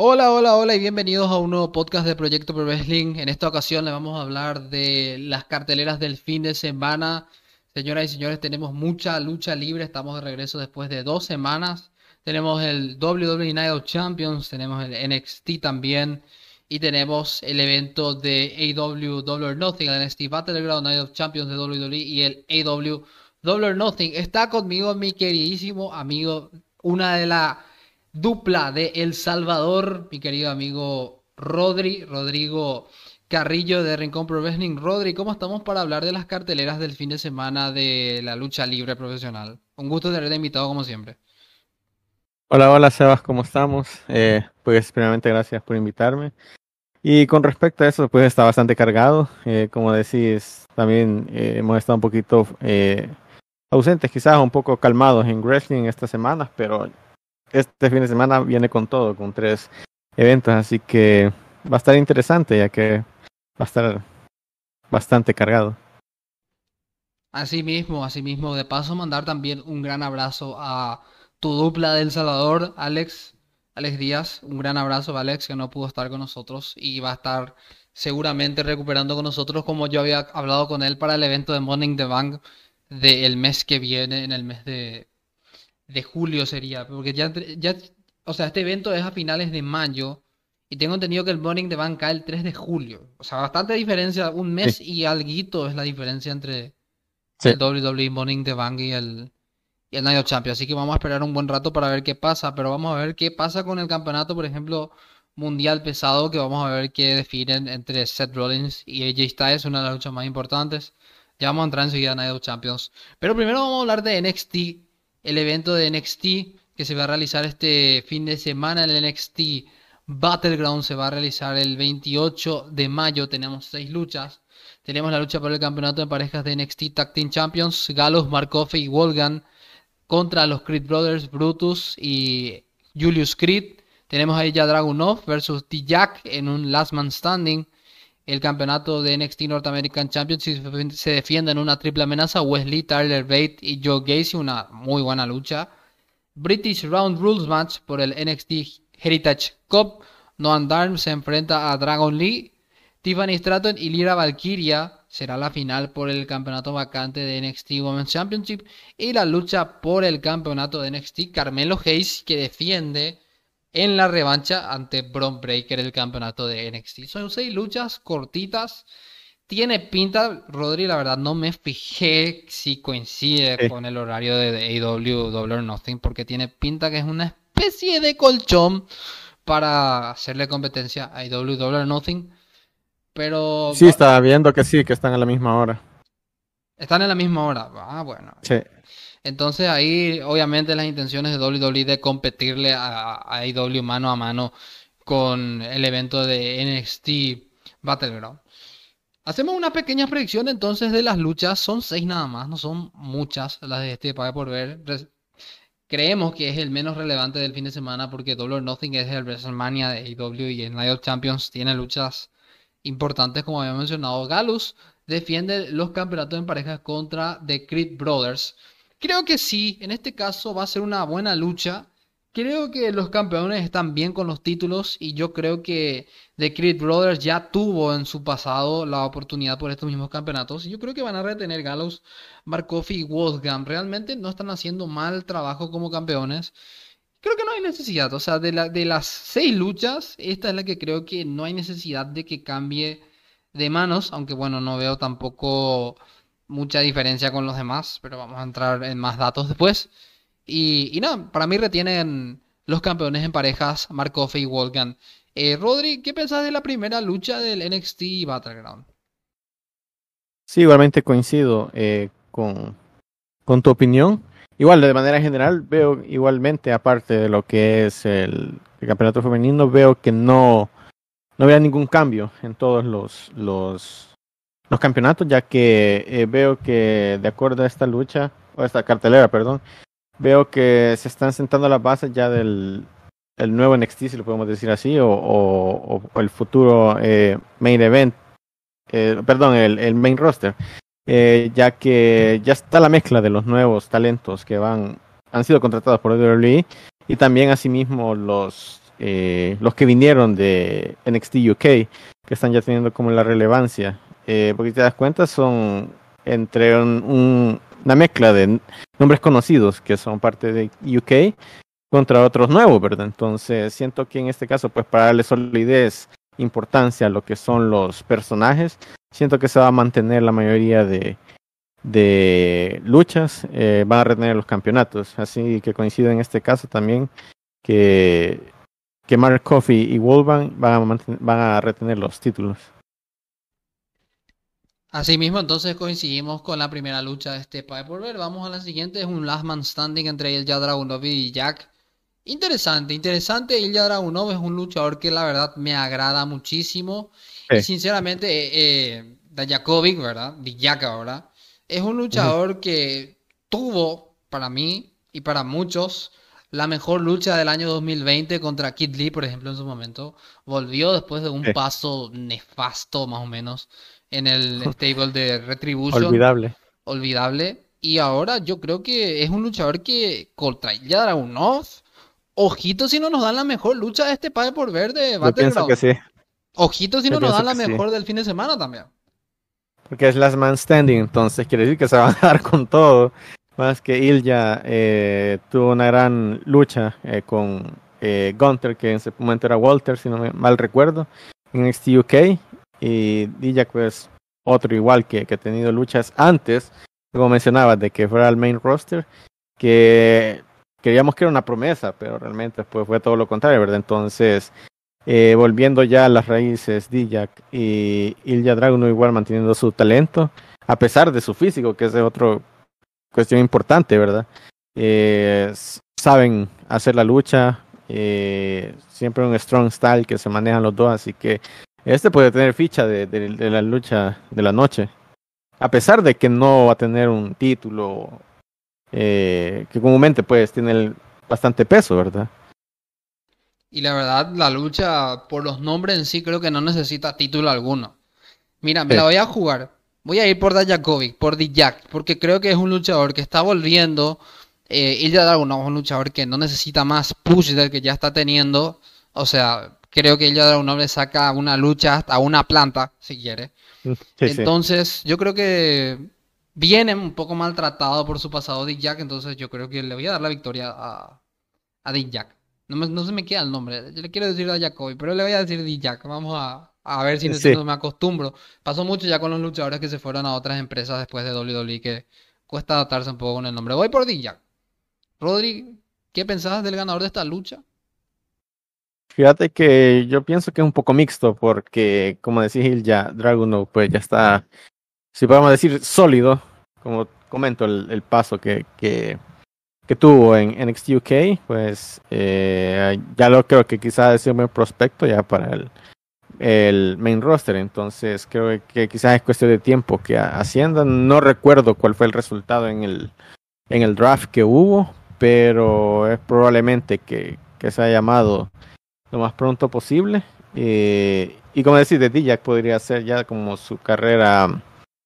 Hola, hola, hola y bienvenidos a un nuevo podcast de Proyecto Pro Wrestling. En esta ocasión le vamos a hablar de las carteleras del fin de semana. Señoras y señores, tenemos mucha lucha libre. Estamos de regreso después de dos semanas. Tenemos el WWE Night of Champions, tenemos el NXT también y tenemos el evento de AW Double or Nothing, el NXT Battleground Night of Champions de WWE y el AW Double or Nothing. Está conmigo mi queridísimo amigo, una de la dupla de El Salvador, mi querido amigo Rodri, Rodrigo Carrillo de Rincón Pro Wrestling. Rodri, ¿cómo estamos para hablar de las carteleras del fin de semana de la lucha libre profesional? Un gusto tenerte invitado como siempre. Hola, hola Sebas, ¿cómo estamos? Eh, pues primeramente gracias por invitarme. Y con respecto a eso, pues está bastante cargado. Eh, como decís, también eh, hemos estado un poquito ausentes, quizás un poco calmados en wrestling estas semanas, pero este fin de semana viene con todo, con tres eventos, así que va a estar interesante ya que va a estar bastante cargado. Así mismo, así mismo. De paso, mandar también un gran abrazo a tu dupla del Salvador, Alex, Alex Díaz. Un gran abrazo a Alex que no pudo estar con nosotros y va a estar seguramente recuperando con nosotros como yo había hablado con él para el evento de Morning the Bank del mes que viene, en el mes de de julio sería, porque ya, ya, o sea, este evento es a finales de mayo y tengo entendido que el Morning de Bank cae el 3 de julio. O sea, bastante diferencia, un mes y algo es la diferencia entre el WWE Morning de Bank y el, y el Night of Champions. Así que vamos a esperar un buen rato para ver qué pasa, pero vamos a ver qué pasa con el campeonato, por ejemplo, mundial pesado, que vamos a ver qué definen entre Seth Rollins y AJ Styles, una de las luchas más importantes. Ya vamos a entrar enseguida en Night of Champions. Pero primero vamos a hablar de NXT el evento de NXT que se va a realizar este fin de semana. El NXT Battleground se va a realizar el 28 de mayo. Tenemos seis luchas. Tenemos la lucha por el campeonato de parejas de NXT Tag Team Champions. Galus, Markov y Wolgan contra los Creed Brothers, Brutus y Julius Creed. Tenemos ahí ya Dragunov versus T-Jack en un Last Man Standing el campeonato de NXT North American Championship se defiende en una triple amenaza. Wesley, Tyler Bate y Joe Gacy, una muy buena lucha. British Round Rules Match por el NXT Heritage Cup. Noam Darm se enfrenta a Dragon Lee. Tiffany Stratton y Lyra Valkyria será la final por el campeonato vacante de NXT Women's Championship. Y la lucha por el campeonato de NXT Carmelo Hayes que defiende en la revancha ante Bron Breaker el campeonato de NXT. Son seis luchas cortitas. Tiene pinta, Rodri, la verdad no me fijé si coincide con el horario de AW Double Nothing, porque tiene pinta que es una especie de colchón para hacerle competencia a AW Double Nothing. Pero. Sí, estaba viendo que sí, que están a la misma hora. Están en la misma hora. Ah, bueno. Sí. Entonces ahí obviamente las intenciones de WWE de competirle a, a AEW mano a mano con el evento de NXT Battleground. Hacemos una pequeña predicción entonces de las luchas. Son seis nada más, no son muchas las de este Pague por ver. Creemos que es el menos relevante del fin de semana porque Double Nothing es el WrestleMania de AEW y el Night of Champions tiene luchas importantes como había mencionado. Galus defiende los campeonatos en parejas contra The Creed Brothers. Creo que sí, en este caso va a ser una buena lucha. Creo que los campeones están bien con los títulos y yo creo que The Creed Brothers ya tuvo en su pasado la oportunidad por estos mismos campeonatos. Y yo creo que van a retener Gallows, Markov y Wolfgang. Realmente no están haciendo mal trabajo como campeones. Creo que no hay necesidad. O sea, de, de las seis luchas, esta es la que creo que no hay necesidad de que cambie de manos. Aunque bueno, no veo tampoco mucha diferencia con los demás, pero vamos a entrar en más datos después. Y, nada, para mí retienen los campeones en parejas, Markov y Wolfgang. Eh, Rodri, ¿qué pensás de la primera lucha del NXT Battleground? Sí, igualmente coincido eh, con, tu opinión. Igual, de manera general, veo igualmente, aparte de lo que es el, campeonato femenino, veo que no, no veo ningún cambio en todos los, los los campeonatos, ya que eh, veo que de acuerdo a esta lucha, o esta cartelera, perdón, veo que se están sentando las bases ya del el nuevo NXT, si lo podemos decir así, o, o, el futuro eh, main event, eh, perdón, el, el, main roster, ya que ya está la mezcla de los nuevos talentos que van han sido contratados por WWE y también asimismo los eh, los que vinieron de NXT UK, que están ya teniendo como la relevancia. Eh, porque te das cuenta, son entre un, una mezcla de nombres conocidos que son parte de UK contra otros nuevos, ¿verdad? Entonces siento que en este caso, pues para darle solidez, importancia a lo que son los personajes, siento que se va a mantener la mayoría de, luchas, eh, van a retener los campeonatos. Así que coincido en este caso también que, que Mark Coffey y Wolfgang van a, van a retener los títulos. Asimismo, entonces coincidimos con la primera lucha de este Pay por ver. Vamos a la siguiente, es un Last Man Standing entre Ilya Dragunov y Jack. Interesante, interesante. Ilya Dragunov es un luchador que la verdad me agrada muchísimo. Y sinceramente, eh, eh, Dajakovic, ¿verdad? Jack ahora, es un luchador que tuvo, para mí y para muchos, la mejor lucha del año 2020 contra Kid Lee, por ejemplo, en su momento. Volvió después de un paso nefasto, más o menos en el stable de Retribution. Olvidable. Olvidable. Y ahora yo creo que es un luchador que contra Ilya Dragunov, ojito si no nos dan la mejor lucha de este padre por verde. Yo pienso que sí. Ojito si no nos dan la mejor del fin de semana también. Porque es Last Man Standing, entonces quiere decir que se van a dar con todo. Más que Ilya eh, tuvo una gran lucha eh, con eh, Gunter, que en ese momento era Walter, si no me mal recuerdo, en NXT UK. Y Dijak, pues, otro igual que, que ha tenido luchas antes, como mencionabas, de que fuera el main roster, que queríamos que era una promesa, pero realmente pues fue todo lo contrario, ¿verdad? Entonces, eh, volviendo ya a las raíces, Dijak y Ilya Dragunov igual manteniendo su talento, a pesar de su físico, que es otra cuestión importante, ¿verdad? Eh, saben hacer la lucha, eh, siempre un strong style que se manejan los dos, así que este puede tener ficha de, de, la lucha de la noche. A pesar de que no va a tener un título eh, que comúnmente pues tiene bastante peso, ¿verdad? Y la verdad, la lucha por los nombres en sí creo que no necesita título alguno. Mira, me la voy a jugar. Voy a ir por Dajakovic, por Dijak, porque creo que es un luchador que está volviendo. Eh, Ilya Dragunov es un luchador que no necesita más push del que ya está teniendo. O sea, creo que ella un hombre saca una lucha hasta una planta, si quiere. Mm, entonces, yo creo que viene un poco maltratado por su pasado Dick Jack, entonces yo creo que le voy a dar la victoria a, a Dick Jack. No, no se me queda el nombre, yo le quiero decir a Jacoby, pero le voy a decir Dick Jack. Vamos a, a ver si no me acostumbro. Pasó mucho ya con los luchadores que se fueron a otras empresas después de WWE que cuesta adaptarse un poco con el nombre. Voy por Dick Jack. Rodri, ¿qué pensabas del ganador de esta lucha? Fíjate que yo pienso que es un poco mixto porque, como decía Gil, ya Dragunov pues ya está, si podemos decir, sólido, como comento el, paso que, que, que, tuvo en NXT UK, pues eh, ya lo creo que quizás es un buen prospecto ya para el, el main roster, entonces creo que quizás es cuestión de tiempo que Hacienda, no recuerdo cuál fue el resultado en el, en el draft que hubo, pero es probablemente que, que se ha llamado lo más pronto posible. Eh, y como decís, de Dijak podría ser ya como su carrera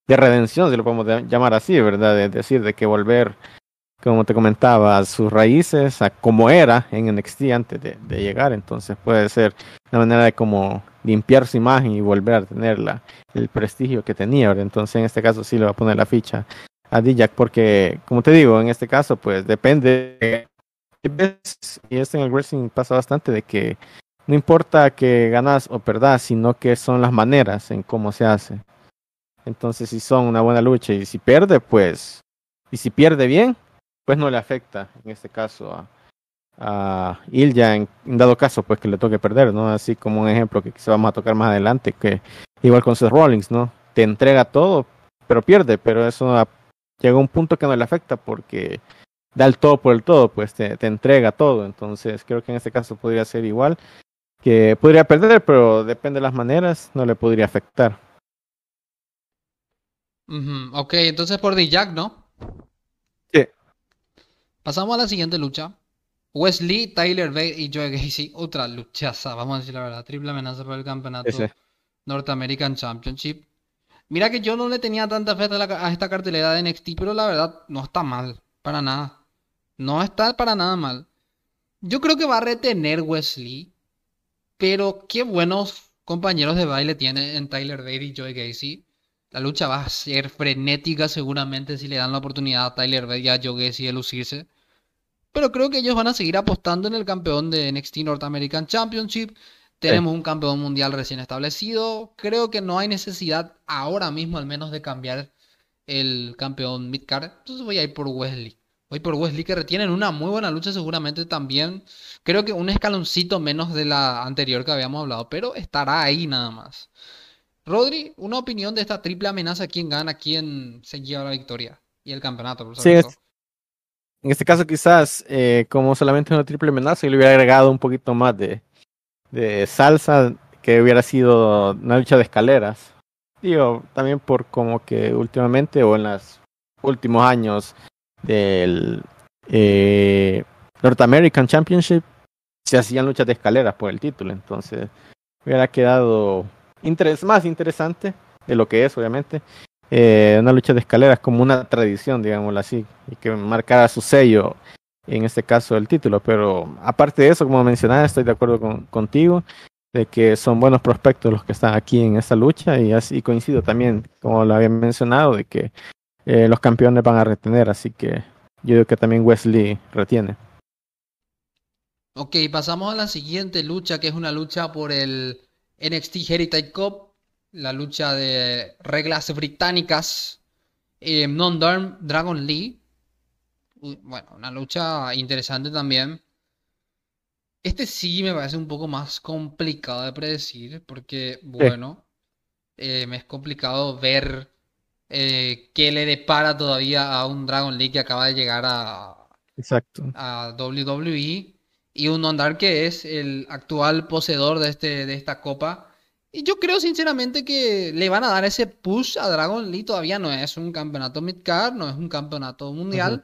de redención, si lo podemos llamar así, ¿verdad? Es decir, de que volver, como te comentaba, a sus raíces, a como era en NXT antes de, llegar. Entonces puede ser una manera de como limpiar su imagen y volver a tener la, el prestigio que tenía, ¿verdad? Entonces en este caso sí le va a poner la ficha a Dijak porque, como te digo, en este caso pues depende y esto en el wrestling pasa bastante de que no importa que ganas o perdas, sino que son las maneras en cómo se hace. Entonces, si son una buena lucha y si pierde, pues, y si pierde bien, pues no le afecta, en este caso, a, a Ilya, en, dado caso, pues que le toque perder, ¿no? Así como un ejemplo que quizá vamos a tocar más adelante, que igual con Seth Rollins, ¿no? Te entrega todo, pero pierde, pero eso llega a un punto que no le afecta porque da el todo por el todo, pues te, te, entrega todo. Entonces creo que en este caso podría ser igual, que podría perder, pero depende de las maneras, no le podría afectar. Ok, entonces por Jack, ¿no? Sí. Pasamos a la siguiente lucha. Wesley, Tyler Bate y Joe Gacy, otra luchaza, vamos a decir la verdad, triple amenaza por el campeonato North American Championship. Mira que yo no le tenía tanta fe a, a esta cartelera de NXT, pero la verdad no está mal, para nada. No está para nada mal. Yo creo que va a retener Wesley. pero qué buenos compañeros de baile tiene en Tyler Bate y Joey Gacy. La lucha va a ser frenética seguramente si le dan la oportunidad a Tyler Bate y a Joe Gacy de lucirse. Pero creo que ellos van a seguir apostando en el campeón de NXT North American Championship. Tenemos un campeón mundial recién establecido. Creo que no hay necesidad ahora mismo al menos de cambiar el campeón midcard. Entonces voy a ir por Wesley. Voy por Wesley que retienen una muy buena lucha seguramente también. Creo que un escaloncito menos de la anterior que habíamos hablado, pero estará ahí nada más. Rodri, una opinión de esta triple amenaza, quién gana, quién se lleva la victoria y el campeonato. Por sí, en este caso quizás eh, como solamente una triple amenaza, yo le hubiera agregado un poquito más de, de salsa, que hubiera sido una lucha de escaleras. Digo, también por como que últimamente o en los últimos años del eh, North American Championship se hacían luchas de escaleras por el título, entonces hubiera quedado más interesante de lo que es, obviamente. Eh, una lucha de escaleras como una tradición, digámoslo así, y que marcara su sello, en este caso el título. Pero aparte de eso, como mencionaba, estoy de acuerdo con, contigo de que son buenos prospectos los que están aquí en esta lucha y así coincido también, como lo había mencionado, de que eh, los campeones van a retener, así que yo digo que también Wesley retiene. Ok, pasamos a la siguiente lucha, que es una lucha por el NXT Heritage Cup, la lucha de reglas británicas, eh, Non-Darm Dragon Lee. Bueno, una lucha interesante también. Este sí me parece un poco más complicado de predecir, porque, bueno, eh, me es complicado ver eh, qué le depara todavía a un Dragon Lee que acaba de llegar a, Exacto. a WWE y un Ondar que es el actual poseedor de, este, de esta copa. Y yo creo sinceramente que le van a dar ese push a Dragon Lee. Todavía no es un campeonato midcard, no es un campeonato mundial.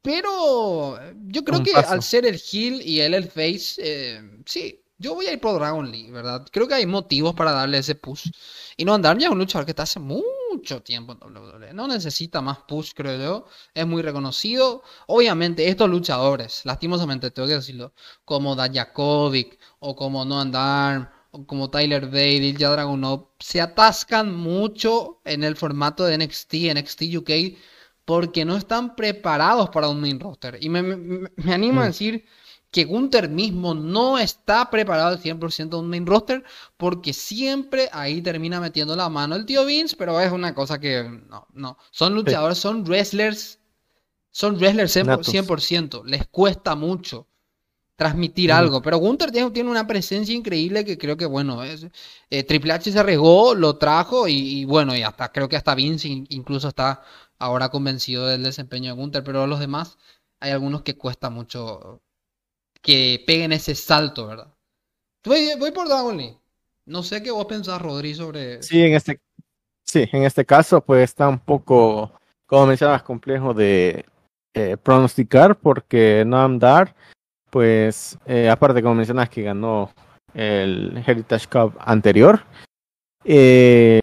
Pero yo creo que al ser el heel y él el face, eh, sí, yo voy a ir por Dragon Lee, ¿verdad? Creo que hay motivos para darle ese push. Y no andar ya es un luchador que está hace mucho tiempo en WWE. No necesita más push, creo yo. Es muy reconocido. Obviamente, estos luchadores, lastimosamente tengo que decirlo, como Dajakovic o como No o como Tyler Bate, Ilja Dragunov, se atascan mucho en el formato de NXT, NXT UK, porque no están preparados para un main roster. Y me, me, animo a mm. decir que Gunther mismo no está preparado al 100% de un main roster porque siempre ahí termina metiendo la mano el tío Vince, pero es una cosa que no, no. Son luchadores, son wrestlers, son wrestlers 100%, les cuesta mucho transmitir algo, pero Gunther tiene, tiene, una presencia increíble que creo que bueno, es, eh, Triple H se arriesgó, lo trajo y, bueno, y hasta creo que hasta Vince incluso está ahora convencido del desempeño de Gunther, pero los demás hay algunos que cuesta mucho que peguen ese salto, ¿verdad? Voy, por Dragon No sé qué vos pensás, Rodri, sobre... Sí, en este, sí, en este caso pues está un poco, como mencionabas, complejo de eh, pronosticar porque Noam Dar, pues eh, aparte como mencionas que ganó el Heritage Cup anterior, eh,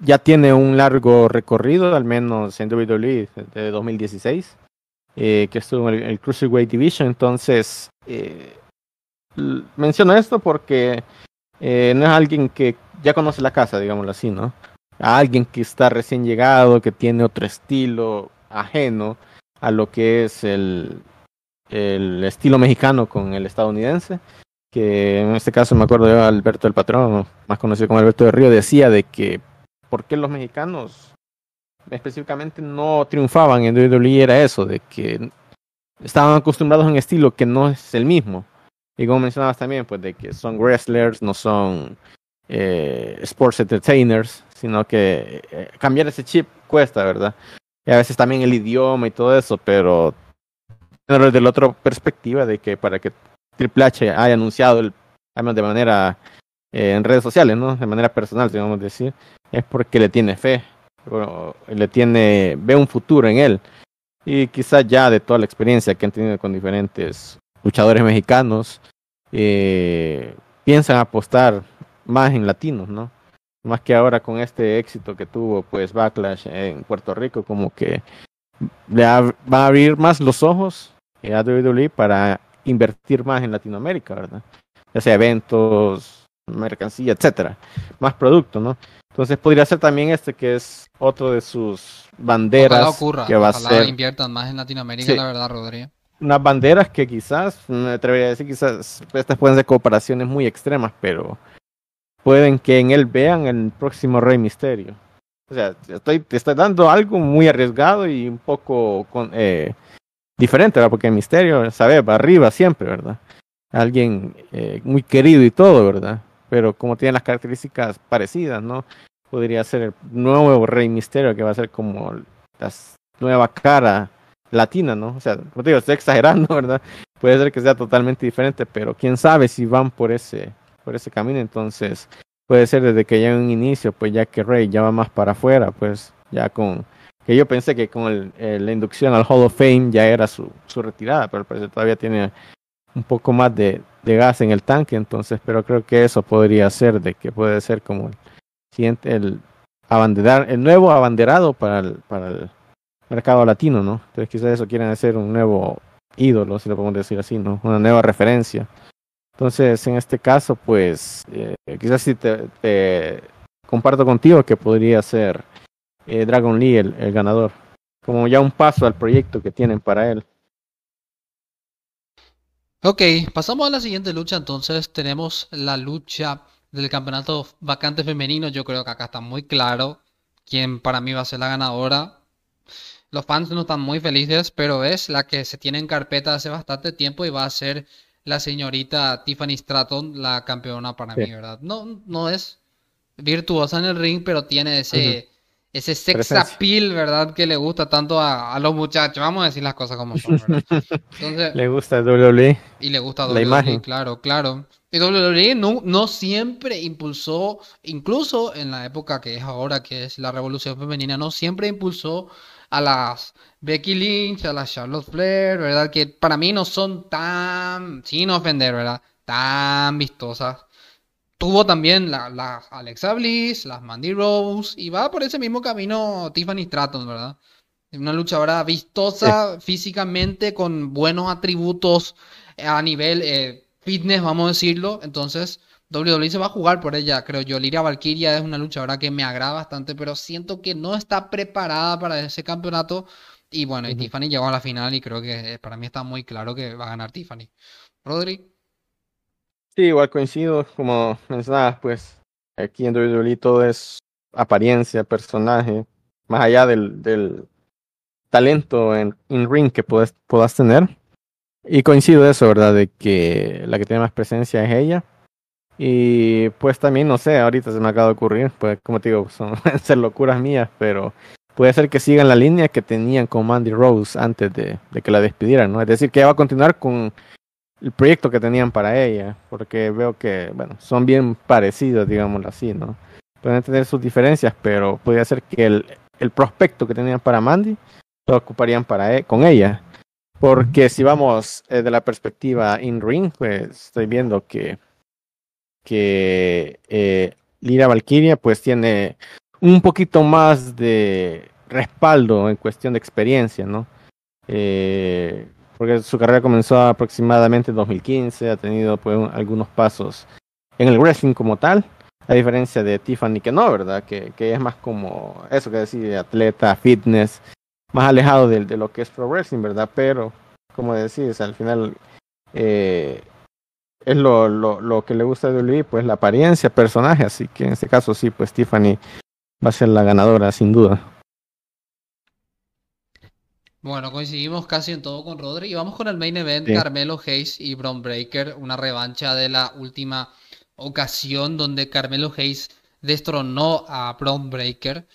ya tiene un largo recorrido, al menos en WWE de 2016 eh, que estuvo en el, Cruiserweight Division. Entonces, eh, menciono esto porque eh, no es alguien que ya conoce la casa, digámoslo así, ¿no? alguien que está recién llegado, que tiene otro estilo ajeno a lo que es el, el estilo mexicano con el estadounidense que en este caso me acuerdo de Alberto el Patrón, más conocido como Alberto de Río, decía de que por qué los mexicanos específicamente no triunfaban en WWE era eso, de que estaban acostumbrados a un estilo que no es el mismo. Y como mencionabas también, pues de que son wrestlers, no son eh, sports entertainers, sino que eh, cambiar ese chip cuesta, ¿verdad? Y a veces también el idioma y todo eso, pero desde la otra perspectiva de que para que Triple H haya anunciado el, de manera eh, en redes sociales, ¿no? De manera personal, digamos decir, es porque le tiene fe le tiene, ve un futuro en él. Y quizás ya de toda la experiencia que han tenido con diferentes luchadores mexicanos, eh, piensan apostar más en latinos, ¿no? Más que ahora con este éxito que tuvo, pues Backlash en Puerto Rico, como que le va a abrir más los ojos a WWE para invertir más en Latinoamérica, ¿verdad? ya sea eventos, mercancía, etcétera, más producto, ¿no? Entonces podría ser también este que es otro de sus banderas ocurra, que va a ser inviertan más en Latinoamérica, la verdad, Rodrigo. Unas banderas que quizás, me atrevería a decir, quizás estas pueden ser cooperaciones muy extremas, pero pueden que en él vean el próximo Rey Misterio. O sea, estoy, te estoy dando algo muy arriesgado y un poco con, eh, diferente, ¿verdad? Porque el Misterio, ¿sabes? Va arriba siempre, ¿verdad? Alguien eh, muy querido y todo, ¿verdad? Pero como tiene las características parecidas, ¿no? Podría ser el nuevo Rey Misterio que va a ser como la nueva cara latina, ¿no? O sea, como te digo, estoy exagerando, ¿verdad? Puede ser que sea totalmente diferente, pero quién sabe si van por ese, por ese camino, entonces puede ser desde que ya en un inicio, pues ya que Rey ya va más para afuera, pues ya con que yo pensé que con el, la inducción al Hall of Fame ya era su, su retirada, pero parece todavía tiene un poco más de, de, gas en el tanque, entonces, pero creo que eso podría ser de que puede ser como el el nuevo abanderado para el, para el mercado latino, ¿no? Entonces quizás eso quieren hacer un nuevo ídolo, si lo podemos decir así, ¿no? Una nueva referencia. Entonces, en este caso, pues, eh, quizás si te, te, comparto contigo que podría ser eh, Dragon Lee el, el, ganador, como ya un paso al proyecto que tienen para él. Ok, pasamos a la siguiente lucha, entonces tenemos la lucha del campeonato vacante femenino, yo creo que acá está muy claro quién para mí va a ser la ganadora, los fans no están muy felices, pero es la que se tiene en carpeta hace bastante tiempo y va a ser la señorita Tiffany Stratton la campeona para mí, ¿verdad? No, no es virtuosa en el ring, pero tiene ese, ese sex appeal, ¿verdad? Que le gusta tanto a, a, los muchachos. Vamos a decir las cosas como son, ¿verdad? Entonces, le gusta WWE. Y le gusta WWE, la imagen. claro, claro. Y WWE no, no siempre impulsó, incluso en la época que es ahora, que es la revolución femenina, no siempre impulsó a las Becky Lynch, a las Charlotte Flair, ¿verdad? Que para mí no son tan, sin ofender, ¿verdad? Tan vistosas. Tuvo también las la Alexa Bliss, las Mandy Rose, y va por ese mismo camino Tiffany Stratton, ¿verdad? Una luchadora vistosa físicamente, con buenos atributos a nivel eh, fitness, vamos a decirlo. Entonces, WWE se va a jugar por ella, creo yo. Liria Valkyria es una luchadora que me agrada bastante, pero siento que no está preparada para ese campeonato. Y bueno, y Tiffany llegó a la final y creo que eh, para mí está muy claro que va a ganar Tiffany. Rodri. Sí, igual coincido, como mencionabas, pues aquí en WWE todo es apariencia, personaje, más allá del, del talento en ring que puedas, puedas tener. Y coincido eso, ¿verdad? De que la que tiene más presencia es ella. Y pues también, no sé, ahorita se me acaba de ocurrir, pues como te digo, son ser locuras mías, pero puede ser que sigan la línea que tenían con Mandy Rose antes de, que la despidieran, ¿no? Es decir, que ella va a continuar con el proyecto que tenían para ella, porque veo que, bueno, son bien parecidos, digámoslo así, ¿no? Pueden tener sus diferencias, pero podría ser que el, el prospecto que tenían para Mandy lo ocuparían para e con ella. Porque si vamos eh, de la perspectiva in-ring, pues estoy viendo que que eh, Lira Valkyria pues tiene un poquito más de respaldo en cuestión de experiencia, ¿no? Eh, porque su carrera comenzó aproximadamente en 2015, ha tenido pues algunos pasos en el wrestling como tal, a diferencia de Tiffany que no, ¿verdad? Que, que es más como eso que decir, atleta, fitness, más alejado de, de, lo que es pro wrestling, ¿verdad? Pero, como decís, al final eh, es lo, lo, lo que le gusta de Olivia, pues la apariencia, personaje, así que en este caso sí, pues Tiffany va a ser la ganadora, sin duda. Bueno, coincidimos casi en todo con Rodri y vamos con el main event, sí. Carmelo Hayes y Bron Breaker, una revancha de la última ocasión donde Carmelo Hayes destronó a Bron Breaker.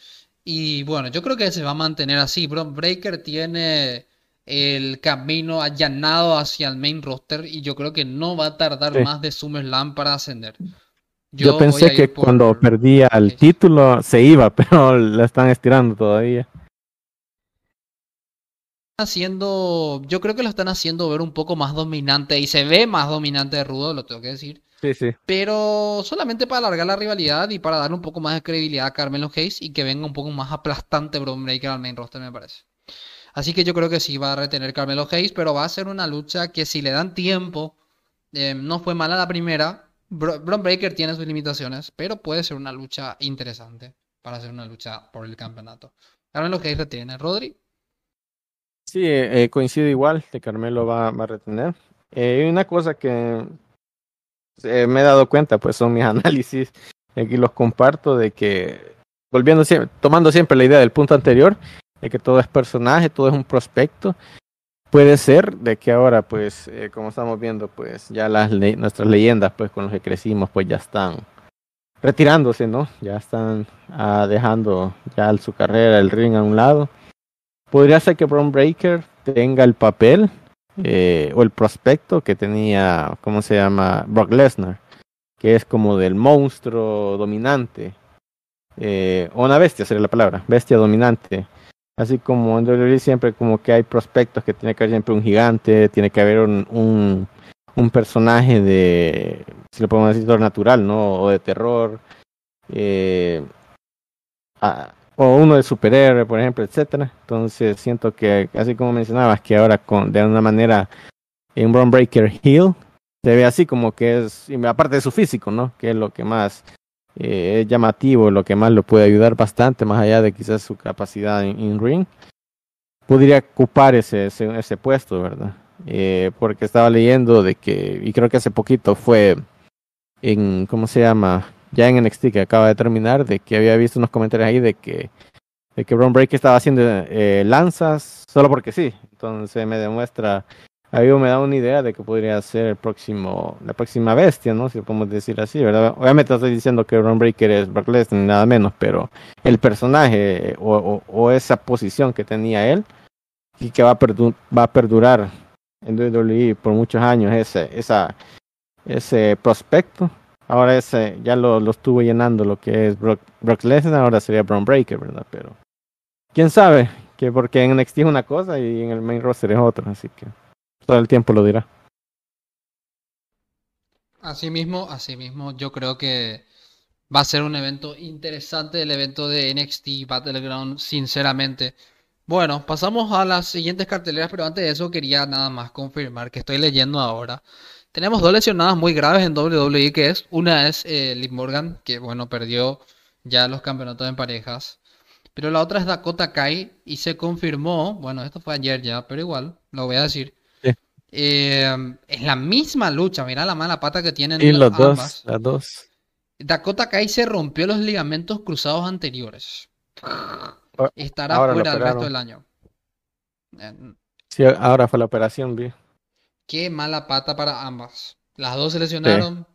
Y bueno, yo creo que se va a mantener así. Bron Breaker tiene el camino allanado hacia el main roster y yo creo que no va a tardar sí. más de SummerSlam para ascender. Yo, yo pensé que por... cuando perdía el título se iba, pero la están estirando todavía. Haciendo, yo creo que lo están haciendo ver un poco más dominante y se ve más dominante de Rudo, lo tengo que decir. Sí, sí. Pero solamente para alargar la rivalidad y para darle un poco más de credibilidad a Carmelo Hayes y que venga un poco más aplastante Bron Breaker al main roster, me parece. Así que yo creo que sí va a retener Carmelo Hayes, pero va a ser una lucha que si le dan tiempo Eh, no fue mala la primera. Bron Breaker tiene sus limitaciones, pero puede ser una lucha interesante para hacer una lucha por el campeonato. Ahora lo que tiene Rodri. Sí, eh, coincido igual, de Carmelo va, a retener. Eh, una cosa que eh, me he dado cuenta, pues son mis análisis, aquí los comparto, de que, volviendo siempre, tomando siempre la idea del punto anterior, de que todo es personaje, todo es un prospecto, puede ser de que ahora, pues, eh, como estamos viendo, pues ya las nuestras leyendas, pues con los que crecimos, pues ya están retirándose, ¿no? Ya están ah, dejando ya su carrera, el ring a un lado. Podría ser que Braun Breaker tenga el papel eh, o el prospecto que tenía, ¿cómo se llama? Brock Lesnar, que es como del monstruo dominante, eh, o una bestia sería la palabra, bestia dominante. Así como en WWE siempre como que hay prospectos que tiene que haber siempre un gigante, tiene que haber un, un, un personaje de, si lo podemos decir, natural, ¿no? O de terror. Eh, o uno de superhéroe, por ejemplo, etcétera. Entonces siento que, así como mencionabas, que ahora con de una manera en Braun Breaker Hill se ve así como que es, aparte de su físico, ¿no? Que es lo que más eh, es llamativo, lo que más lo puede ayudar bastante, más allá de quizás su capacidad en, ring, podría ocupar ese, ese, ese puesto, ¿verdad? Eh, porque estaba leyendo de que, y creo que hace poquito fue en, ¿cómo se llama? Ya en NXT que acaba de terminar, de que había visto unos comentarios ahí de que, de que Braun Breaker estaba haciendo eh, lanzas solo porque sí. Entonces me demuestra, ahí me da una idea de que podría ser el próximo, la próxima bestia, ¿no? Si podemos decir así, ¿verdad? Obviamente estoy diciendo que Braun Breaker es Brock Lesnar, nada menos, pero el personaje o, o, esa posición que tenía él y que va a, va a perdurar en WWE por muchos años ese, esa, ese prospecto Ahora ese ya lo, lo llenando lo que es Brock, Brock Lesnar, ahora sería Braun Breaker, ¿verdad? Pero quién sabe, que porque en NXT es una cosa y en el main roster es otra, así que todo el tiempo lo dirá. Así mismo, así mismo, yo creo que va a ser un evento interesante el evento de NXT Battleground, sinceramente. Bueno, pasamos a las siguientes carteleras, pero antes de eso quería nada más confirmar que estoy leyendo ahora tenemos dos lesionadas muy graves en WWE, que es, una es eh, Liv Morgan, que bueno, perdió ya los campeonatos en parejas. Pero la otra es Dakota Kai y se confirmó, bueno, esto fue ayer ya, pero igual, lo voy a decir. Eh, es la misma lucha, mira la mala pata que tienen y los dos, las dos. Dakota Kai se rompió los ligamentos cruzados anteriores. Estará fuera el resto del año. Sí, ahora fue la operación, vi. Qué mala pata para ambas. Las dos se lesionaron.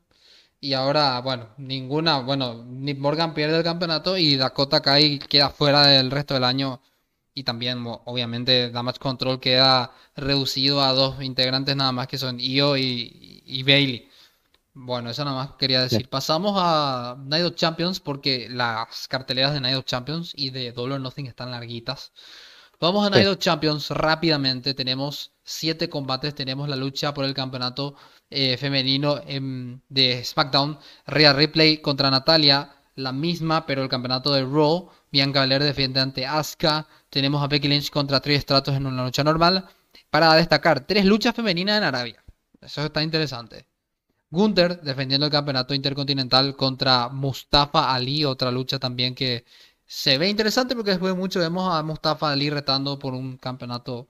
Y ahora, bueno, ninguna, bueno, Nick Morgan pierde el campeonato y Dakota Kai queda fuera del resto del año. Y también, obviamente, Damage Control queda reducido a dos integrantes nada más que son Io y, Bailey. Bueno, eso nada más quería decir. Pasamos a Night of Champions porque las carteleras de Night of Champions y de Dollar Nothing están larguitas. Vamos a Night of Champions rápidamente. Tenemos siete combates. Tenemos la lucha por el campeonato eh, femenino de SmackDown. Rhea Ripley contra Natalia. La misma, pero el campeonato de Raw. Bianca Belair defiende ante Asuka. Tenemos a Becky Lynch contra Trish Stratus en una lucha normal. Para destacar, tres luchas femeninas en Arabia. Eso está interesante. Gunther defendiendo el campeonato intercontinental contra Mustafa Ali, otra lucha también que se ve interesante porque después de mucho vemos a Mustafa Ali retando por un campeonato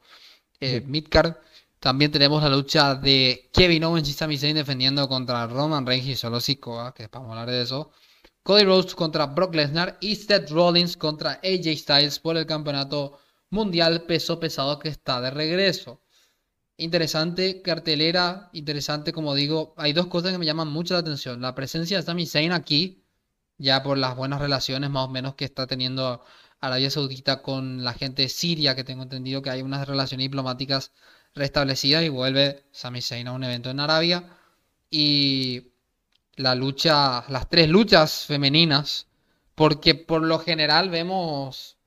eh, midcard. También tenemos la lucha de Kevin Owens y Sami Zayn defendiendo contra Roman Reigns y Solo Sikoa, que vamos a hablar de eso. Cody Rhodes contra Brock Lesnar y Seth Rollins contra AJ Styles por el campeonato mundial peso pesado que está de regreso. Interesante cartelera, interesante como digo, hay dos cosas que me llaman mucho la atención. La presencia de Sami Zayn aquí, ya por las buenas relaciones más o menos que está teniendo Arabia Saudita con la gente de Siria, que tengo entendido que hay unas relaciones diplomáticas restablecidas y vuelve Sami Zayn a un evento en Arabia. Y la lucha, las tres luchas femeninas, porque por lo general vemos,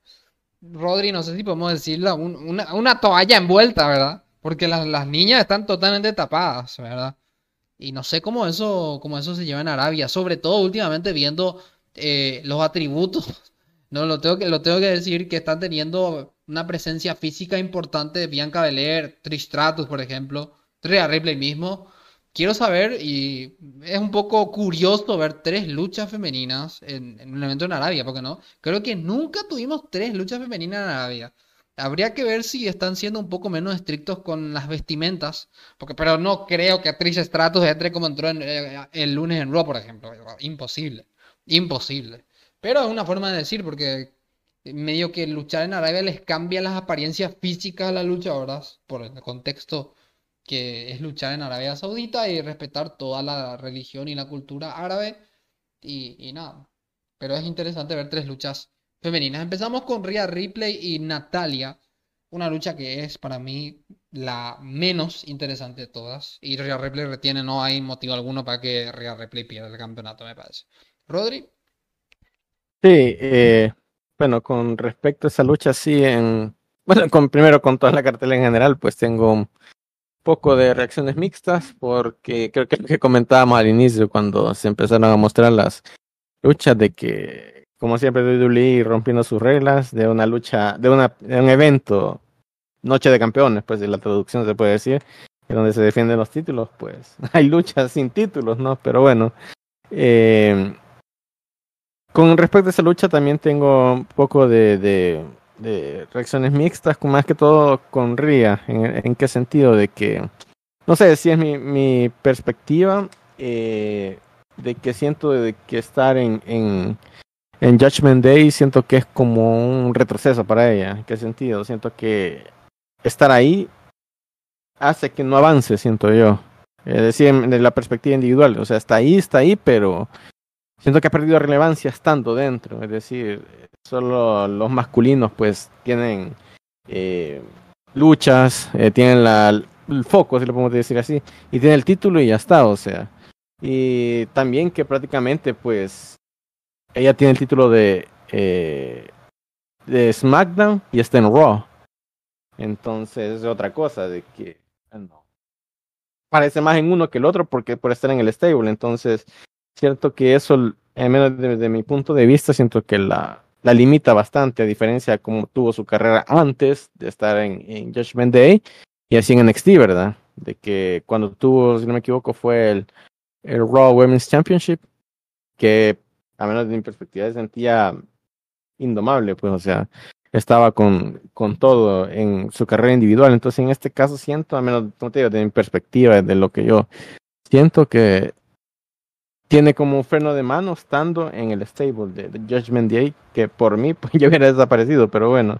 Rodri, no sé si podemos decirlo, una, toalla envuelta, ¿verdad? Porque las, las niñas están totalmente tapadas, ¿verdad? Y no sé cómo eso, cómo eso se lleva en Arabia, sobre todo últimamente viendo eh, los atributos. No, lo tengo, que, lo tengo que decir que están teniendo una presencia física importante Bianca Belair, Trish Stratus, por ejemplo, Rhea Ripley mismo. quiero saber, y es un poco curioso ver tres luchas femeninas en, en un evento en Arabia, porque no, creo que nunca tuvimos tres luchas femeninas en Arabia. Habría que ver si están siendo un poco menos estrictos con las vestimentas, porque pero no creo que Trish Stratus entre como entró en- eh, el lunes en Raw, por ejemplo. Imposible, imposible. Pero es una forma de decir, porque medio que luchar en Arabia les cambia las apariencias físicas a las luchadoras, por el contexto que es luchar en Arabia Saudita y respetar toda la religión y la cultura árabe. Y, y nada. Pero es interesante ver tres luchas femeninas. Empezamos con Rhea Ripley y Natalia. Una lucha que es para mí la menos interesante de todas. Y Rhea Ripley retiene, no hay motivo alguno para que Rhea Ripley pierda el campeonato, me parece. Rodri, Sí, eh, bueno, con respecto a esa lucha, sí, en, bueno, con, primero con toda la cartela en general, pues tengo un poco de reacciones mixtas, porque creo que lo que comentábamos al inicio, cuando se empezaron a mostrar las luchas de que, como siempre, WWE rompiendo sus reglas, de una lucha, de, una, de un evento, Noche de Campeones, pues de la traducción se puede decir, donde se defienden los títulos, pues hay luchas sin títulos, ¿no? Pero bueno, eh, con respecto a esa lucha también tengo un poco de, de, reacciones mixtas, más que todo con Ria. ¿En, qué sentido? De que, no sé si es mi, mi perspectiva, eh, de que siento de que estar en, en Judgment Day, siento que es como un retroceso para ella. ¿En qué sentido? Siento que estar ahí hace que no avance, siento yo. Es decir, de la perspectiva individual. O sea, está ahí, está ahí, pero siento que ha perdido relevancia estando dentro. Es decir, solo los masculinos pues tienen eh, luchas, eh, tienen la, el foco, si lo podemos decir así, y tienen el título y ya está, o sea. Y también que prácticamente pues ella tiene el título de, eh, de SmackDown y está en Raw. Entonces es otra cosa de que parece más en uno que el otro porque por estar en el stable. Entonces cierto que eso, al menos desde mi punto de vista, siento que la, la limita bastante, a diferencia de cómo tuvo su carrera antes de estar en, en Judgment Day y así en NXT, ¿verdad? De que cuando tuvo, si no me equivoco, fue el, el Raw Women's Championship, que a menos de mi perspectiva se sentía indomable, pues, o sea, estaba con, con todo en su carrera individual. Entonces, en este caso siento, a menos, como te digo, de mi perspectiva, de lo que yo siento que tiene como un freno de mano estando en el stable de, Judgment Day, que por mí pues ya hubiera desaparecido, pero bueno.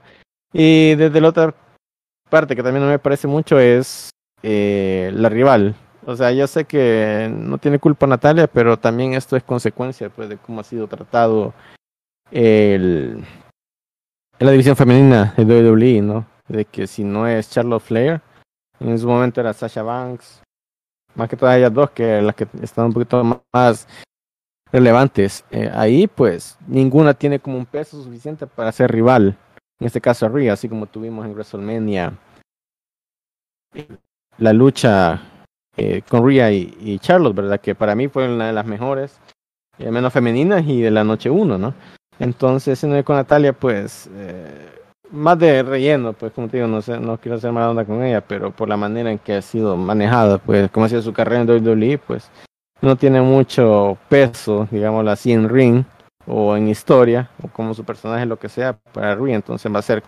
Y desde la otra parte que también no me parece mucho es eh, la rival. O sea, yo sé que no tiene culpa Natalia, pero también esto es consecuencia pues, de cómo ha sido tratado el, la división femenina de WWE, ¿no? De que si no es Charlotte Flair, en su momento era Sasha Banks, más que todas ellas dos, que las que están un poquito más relevantes. Eh, ahí, pues, ninguna tiene como un peso suficiente para ser rival. En este caso, Rhea, así como tuvimos en WrestleMania la lucha eh, con Rhea y, Charlotte, ¿verdad? Que para mí fue una de las mejores, eh, menos femeninas y de la noche uno, ¿no? Entonces, en el con Natalia, pues, más de relleno, pues como te digo, no sé, no quiero hacer mala onda con ella, pero por la manera en que ha sido manejada, pues como ha sido su carrera en WWE, pues no tiene mucho peso, digámoslo así, en ring o en historia, o como su personaje, lo que sea, para Rhea, entonces va a ser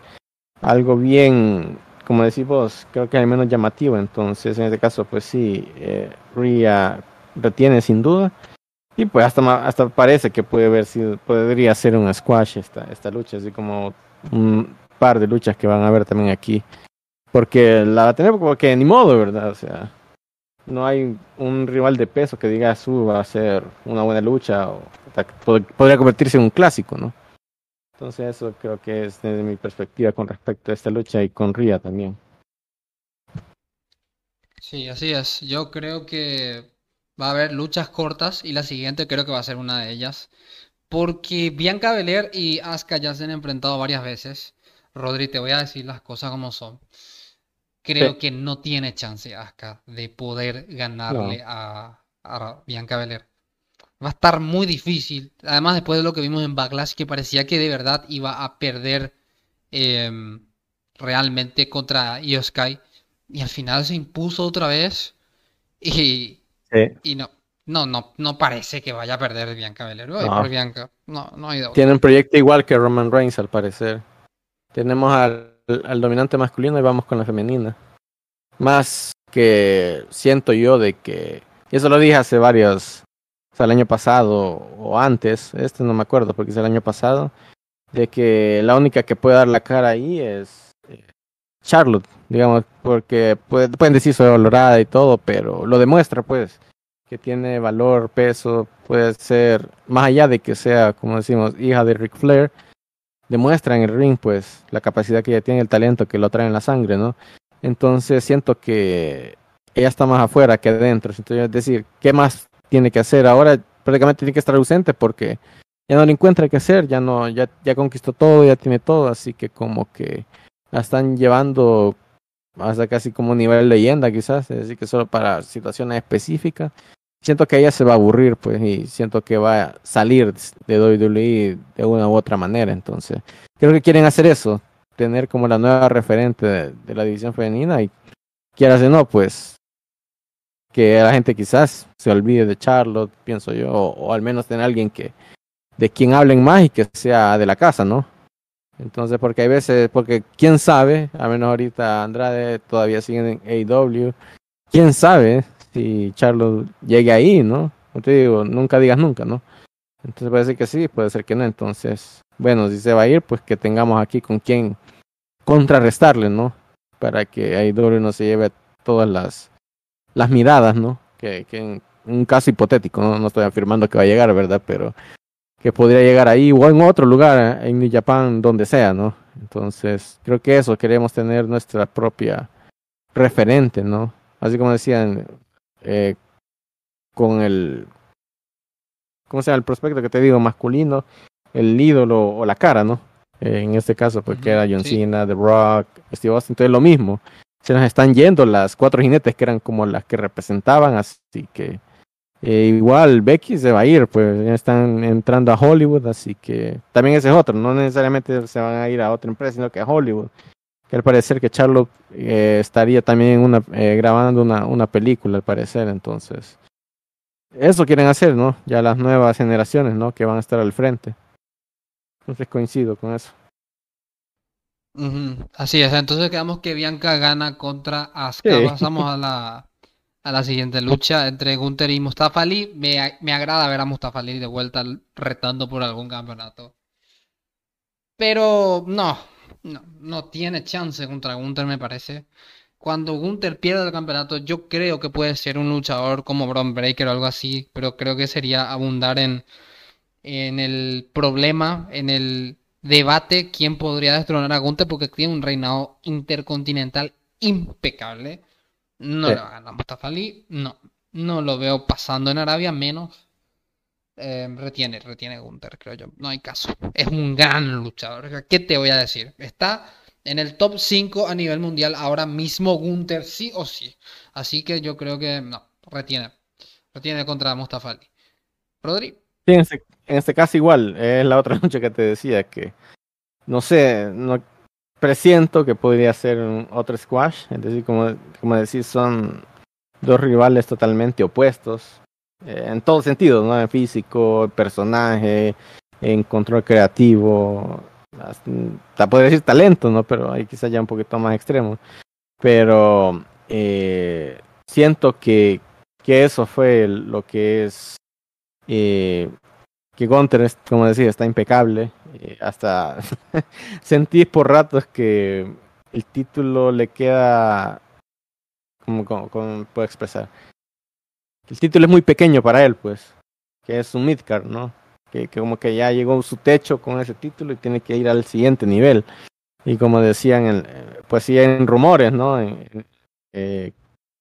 algo bien, como decís vos, creo que al menos llamativo, entonces en este caso, pues sí, eh, Rhea retiene sin duda, y pues hasta, hasta parece que puede haber sido, podría ser un squash esta, esta lucha, así como un par de luchas que van a ver también aquí. Porque la va a tener porque ni modo, ¿verdad? O sea, no hay un rival de peso que diga su va a ser una buena lucha o podría convertirse en un clásico, ¿no? Entonces eso creo que es desde mi perspectiva con respecto a esta lucha y con Ria también. Sí, así es. Yo creo que va a haber luchas cortas y la siguiente creo que va a ser una de ellas. Porque Bianca Belair y Asuka ya se han enfrentado varias veces. Rodri, te voy a decir las cosas como son. Creo Sí. que no tiene chance Asuka de poder ganarle No. a, a Bianca Belair. Va a estar muy difícil. Además, después de lo que vimos en Backlash, que parecía que de verdad iba a perder em, realmente contra Io Sky. Y al final se impuso otra vez. Y, Y no, no, no, no parece que vaya a perder Bianca Belair. No. Bianca. No, no hay Tiene un proyecto igual que Roman Reigns, al parecer. Tenemos al, al dominante masculino y vamos con la femenina. Más que siento yo de que, y eso lo dije hace varios, sea, el año pasado o antes, este no me acuerdo porque es el año pasado, de que la única que puede dar la cara ahí es eh, Charlotte, digamos, porque pueden decir soy valorada y todo, pero lo demuestra pues, que tiene valor, peso, puede ser, más allá de que sea, como decimos, hija de Ric Flair, demuestra en el ring pues la capacidad que ella tiene, el talento que lo trae en la sangre, ¿no? Entonces siento que ella está más afuera que adentro, es decir, ¿qué más tiene que hacer? Ahora prácticamente tiene que estar ausente porque ya no le encuentra qué hacer, ya no, ya, ya conquistó todo, ya tiene todo, así que como que la están llevando hasta casi como nivel leyenda quizás, es decir, que solo para situaciones específicas. Siento que ella se va a aburrir, pues, y siento que va a salir de WWE de una u otra manera, entonces. Creo que quieren hacer eso, tener como la nueva referente de, la división femenina y quieras o no, pues, que la gente quizás se olvide de Charlotte, pienso yo, o al menos tener alguien que, de quien hablen más y que sea de la casa, ¿no? Entonces, porque hay veces, porque quién sabe, a menos ahorita Andrade todavía sigue en AEW, quién sabe si Charlo llegue ahí, ¿no? Como te digo, nunca digas nunca, ¿no? Entonces puede ser que sí, puede ser que no. Entonces, bueno, si se va a ir, pues que tengamos aquí con quién contrarrestarle, ¿no? Para que AEW no se lleve todas las, las miradas, ¿no? Que, que en un caso hipotético, ¿no? no estoy afirmando que va a llegar, ¿verdad? Pero que podría llegar ahí o en otro lugar, en New Japan, donde sea, ¿no? Entonces, creo que eso, queremos tener nuestra propia referente, ¿no? Así como decían, eh, con el, ¿cómo se llama? El prospecto que te digo, masculino, el ídolo o la cara, ¿no? en este caso, porque era John Cena, The Rock, Steve Austin, entonces lo mismo. Se nos están yendo las cuatro jinetes que eran como las que representaban, así que eh, igual Becky se va a ir, pues ya están entrando a Hollywood, así que también ese es otro, no necesariamente se van a ir a otra empresa, sino que a Hollywood. Que al parecer que Charlotte eh, estaría también eh, grabando una, una película, al parecer, entonces. Eso quieren hacer, ¿no? Ya las nuevas generaciones, ¿no? Que van a estar al frente. Entonces coincido con eso. Así es, entonces quedamos que Bianca gana contra Asuka. Pasamos a la a la siguiente lucha entre Gunther y Mustafa Ali. Me, me agrada ver a Mustafa Ali de vuelta retando por algún campeonato. Pero no, no, no tiene chance contra Gunther, me parece. Cuando Gunther pierde el campeonato, yo creo que puede ser un luchador como Bron Breaker o algo así, pero creo que sería abundar en, en el problema, en el debate quién podría destronar a Gunther porque tiene un reinado intercontinental impecable. No lo gana Mustafa Ali, no. No lo veo pasando en Arabia, menos. Eh, retiene, retiene Gunther, creo yo. No hay caso. Es un gran luchador. ¿Qué te voy a decir? Está en el top 5 a nivel mundial ahora mismo Gunther, sí o sí. Así que yo creo que no, retiene. Retiene contra Mustafa Ali. Rodri. Sí, en este, caso igual. Es la otra noche que te decía que no sé, no, presiento que podría ser otro squash, es decir, como, como decir, son dos rivales totalmente opuestos, eh, en todo sentido, ¿no? En físico, personaje, en control creativo, hasta podría decir talento, ¿no? Pero ahí quizás ya un poquito más extremo. Pero eh, siento que, que eso fue lo que es eh, que Gunter, como decía, está impecable. Eh, hasta sentí por ratos que el título le queda, como, puedo expresar, el título es muy pequeño para él, pues, que es un midcard, ¿no? Que, que como que ya llegó su techo con ese título y tiene que ir al siguiente nivel. Y como decían, pues sí en rumores, ¿no? Eh,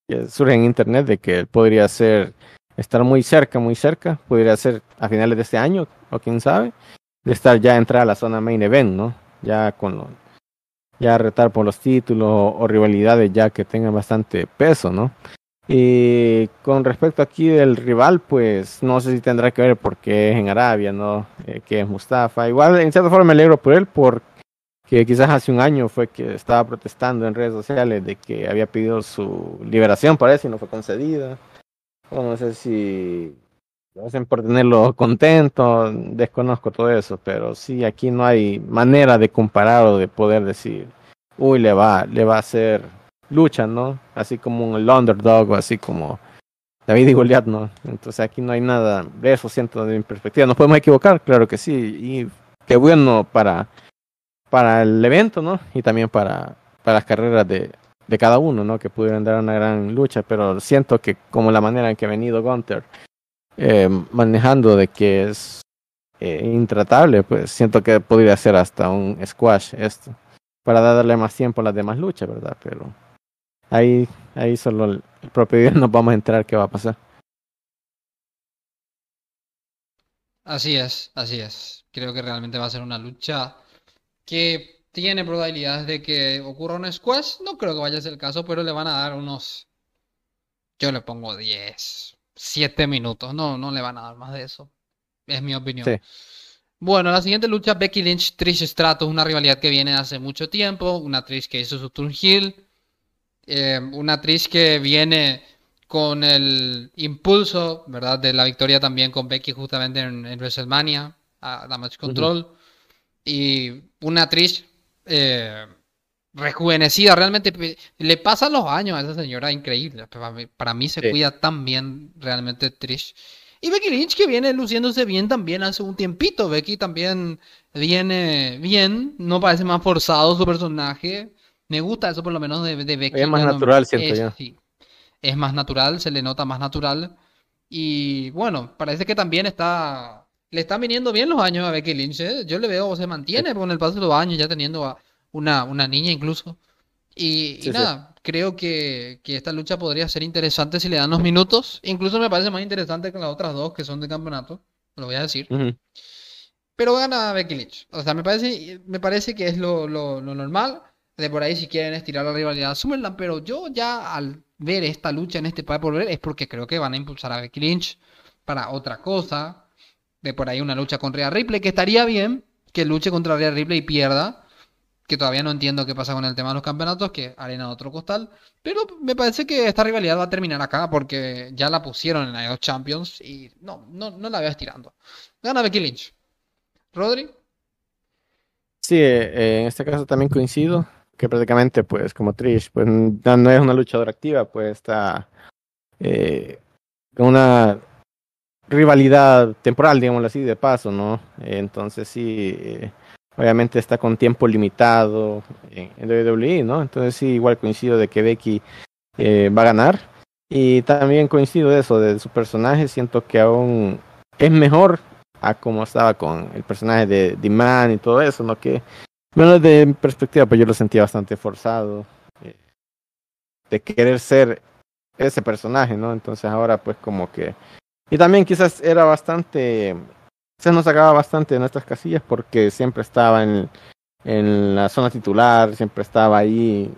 que surgen en internet de que él podría ser estar muy cerca, muy cerca, podría ser a finales de este año, o quién sabe, de estar ya entrar a la zona main event, ¿no? Ya con lo, ya retar por los títulos o, rivalidades ya que tengan bastante peso, ¿no? Y con respecto aquí del rival, pues no sé si tendrá que ver porque es en Arabia, ¿no? Eh, que es Mustafa. Igual, en cierta forma me alegro por él porque quizás hace un año fue que estaba protestando en redes sociales de que había pedido su liberación, parece, y no fue concedida no sé si lo hacen por tenerlo contento, desconozco todo eso, pero sí, aquí no hay manera de comparar o de poder decir, uy, le va, le va a hacer lucha, ¿no? Así como el underdog o así como David y Goliat, ¿no? Entonces aquí no hay nada de eso, siento de mi perspectiva. ¿Nos podemos equivocar? Claro que sí. Y qué bueno para, para el evento, ¿no? Y también para, para las carreras de, de cada uno, ¿no? Que pudieran dar una gran lucha, pero siento que como la manera en que ha venido Gunter eh, manejando de que es eh, intratable, pues siento que podría ser hasta un squash esto, para darle más tiempo a las demás luchas, ¿verdad? Pero ahí, ahí solo el, propio día nos vamos a enterar qué va a pasar. Así es, así es. Creo que realmente va a ser una lucha que tiene probabilidades de que ocurra un squash. No creo que vaya a ser el caso, pero le van a dar unos. Yo le pongo 10, 7 minutos. No, no le van a dar más de eso. Es mi opinión. Bueno, la siguiente lucha, Becky Lynch, Trish Stratus, una rivalidad que viene hace mucho tiempo. Una Trish que hizo su turn heel eh, una actriz que viene con el impulso, ¿verdad? De la victoria también con Becky justamente en, WrestleMania, a Damage Control. Y una actriz eh, rejuvenecida, realmente le pasan los años a esa señora increíble. Para mí, se cuida tan bien realmente Trish. Y Becky Lynch que viene luciéndose bien también hace un tiempito. Becky también viene bien, no parece más forzado su personaje. Me gusta eso por lo menos de, de Becky. Es más natural, siento yo. es más natural, se le nota más natural. Y bueno, parece que también está. Le están viniendo bien los años a Becky Lynch. ¿eh? Yo le veo, se mantiene con el paso de los años, ya teniendo una, una niña incluso. Y, nada, creo que, que, esta lucha podría ser interesante si le dan unos minutos. Incluso me parece más interesante que las otras dos que son de campeonato. Lo voy a decir. Pero gana Becky Lynch. O sea, me parece, me parece que es lo, lo, lo normal de por ahí si quieren estirar la rivalidad, Summerland, pero yo ya al ver esta lucha en este Pay por ver es porque creo que van a impulsar a Becky Lynch para otra cosa. De por ahí una lucha contra Ripley, que estaría bien que luche contra Rhea Ripley y pierda. Que todavía no entiendo qué pasa con el tema de los campeonatos, que arena otro costal. Pero me parece que esta rivalidad va a terminar acá porque ya la pusieron en la Champions y no, no, no la veo estirando. Gana Becky Lynch. Rodri. Sí, eh, en este caso también coincido que prácticamente, pues, como Trish, pues no es una luchadora activa, pues está eh, una rivalidad temporal, digámoslo así, de paso, ¿no? entonces sí, eh, obviamente está con tiempo limitado en, WWE, ¿no? Entonces sí, igual coincido de que Becky eh, va a ganar. Y también coincido de eso, de su personaje, siento que aún es mejor a como estaba con el personaje de The y todo eso, ¿no? Que bueno, de perspectiva, pues yo lo sentía bastante forzado. Eh, de querer ser ese personaje, ¿no? Entonces ahora pues como que... Y también quizás era bastante... Se nos sacaba bastante de nuestras casillas porque siempre estaba en, en la zona titular, siempre estaba ahí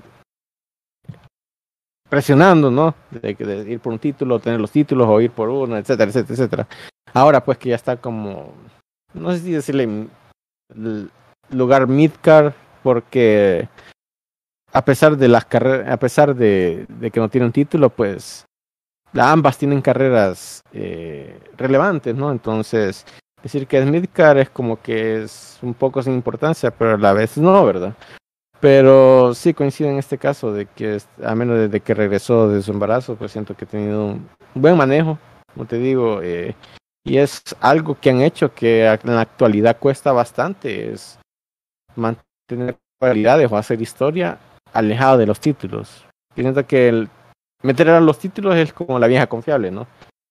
presionando, ¿no? De, de, ir por un título, tener los títulos o ir por uno, etcétera, etcétera, etcétera. Ahora pues que ya está como, no sé si decirle lugar midcar porque a pesar de las carreras, a pesar de, que no tiene un título, pues ambas tienen carreras eh, relevantes, ¿no? Entonces, decir que midcar es como que es un poco sin importancia, pero a la vez no, ¿verdad? Pero sí coincide en este caso de que a menos desde que regresó de su embarazo, pues siento que ha tenido un buen manejo, como te digo, eh, y es algo que han hecho que en la actualidad cuesta bastante, es mantener cualidades o hacer historia alejado de los títulos. Pienso que el meter a los títulos es como la vieja confiable, ¿no?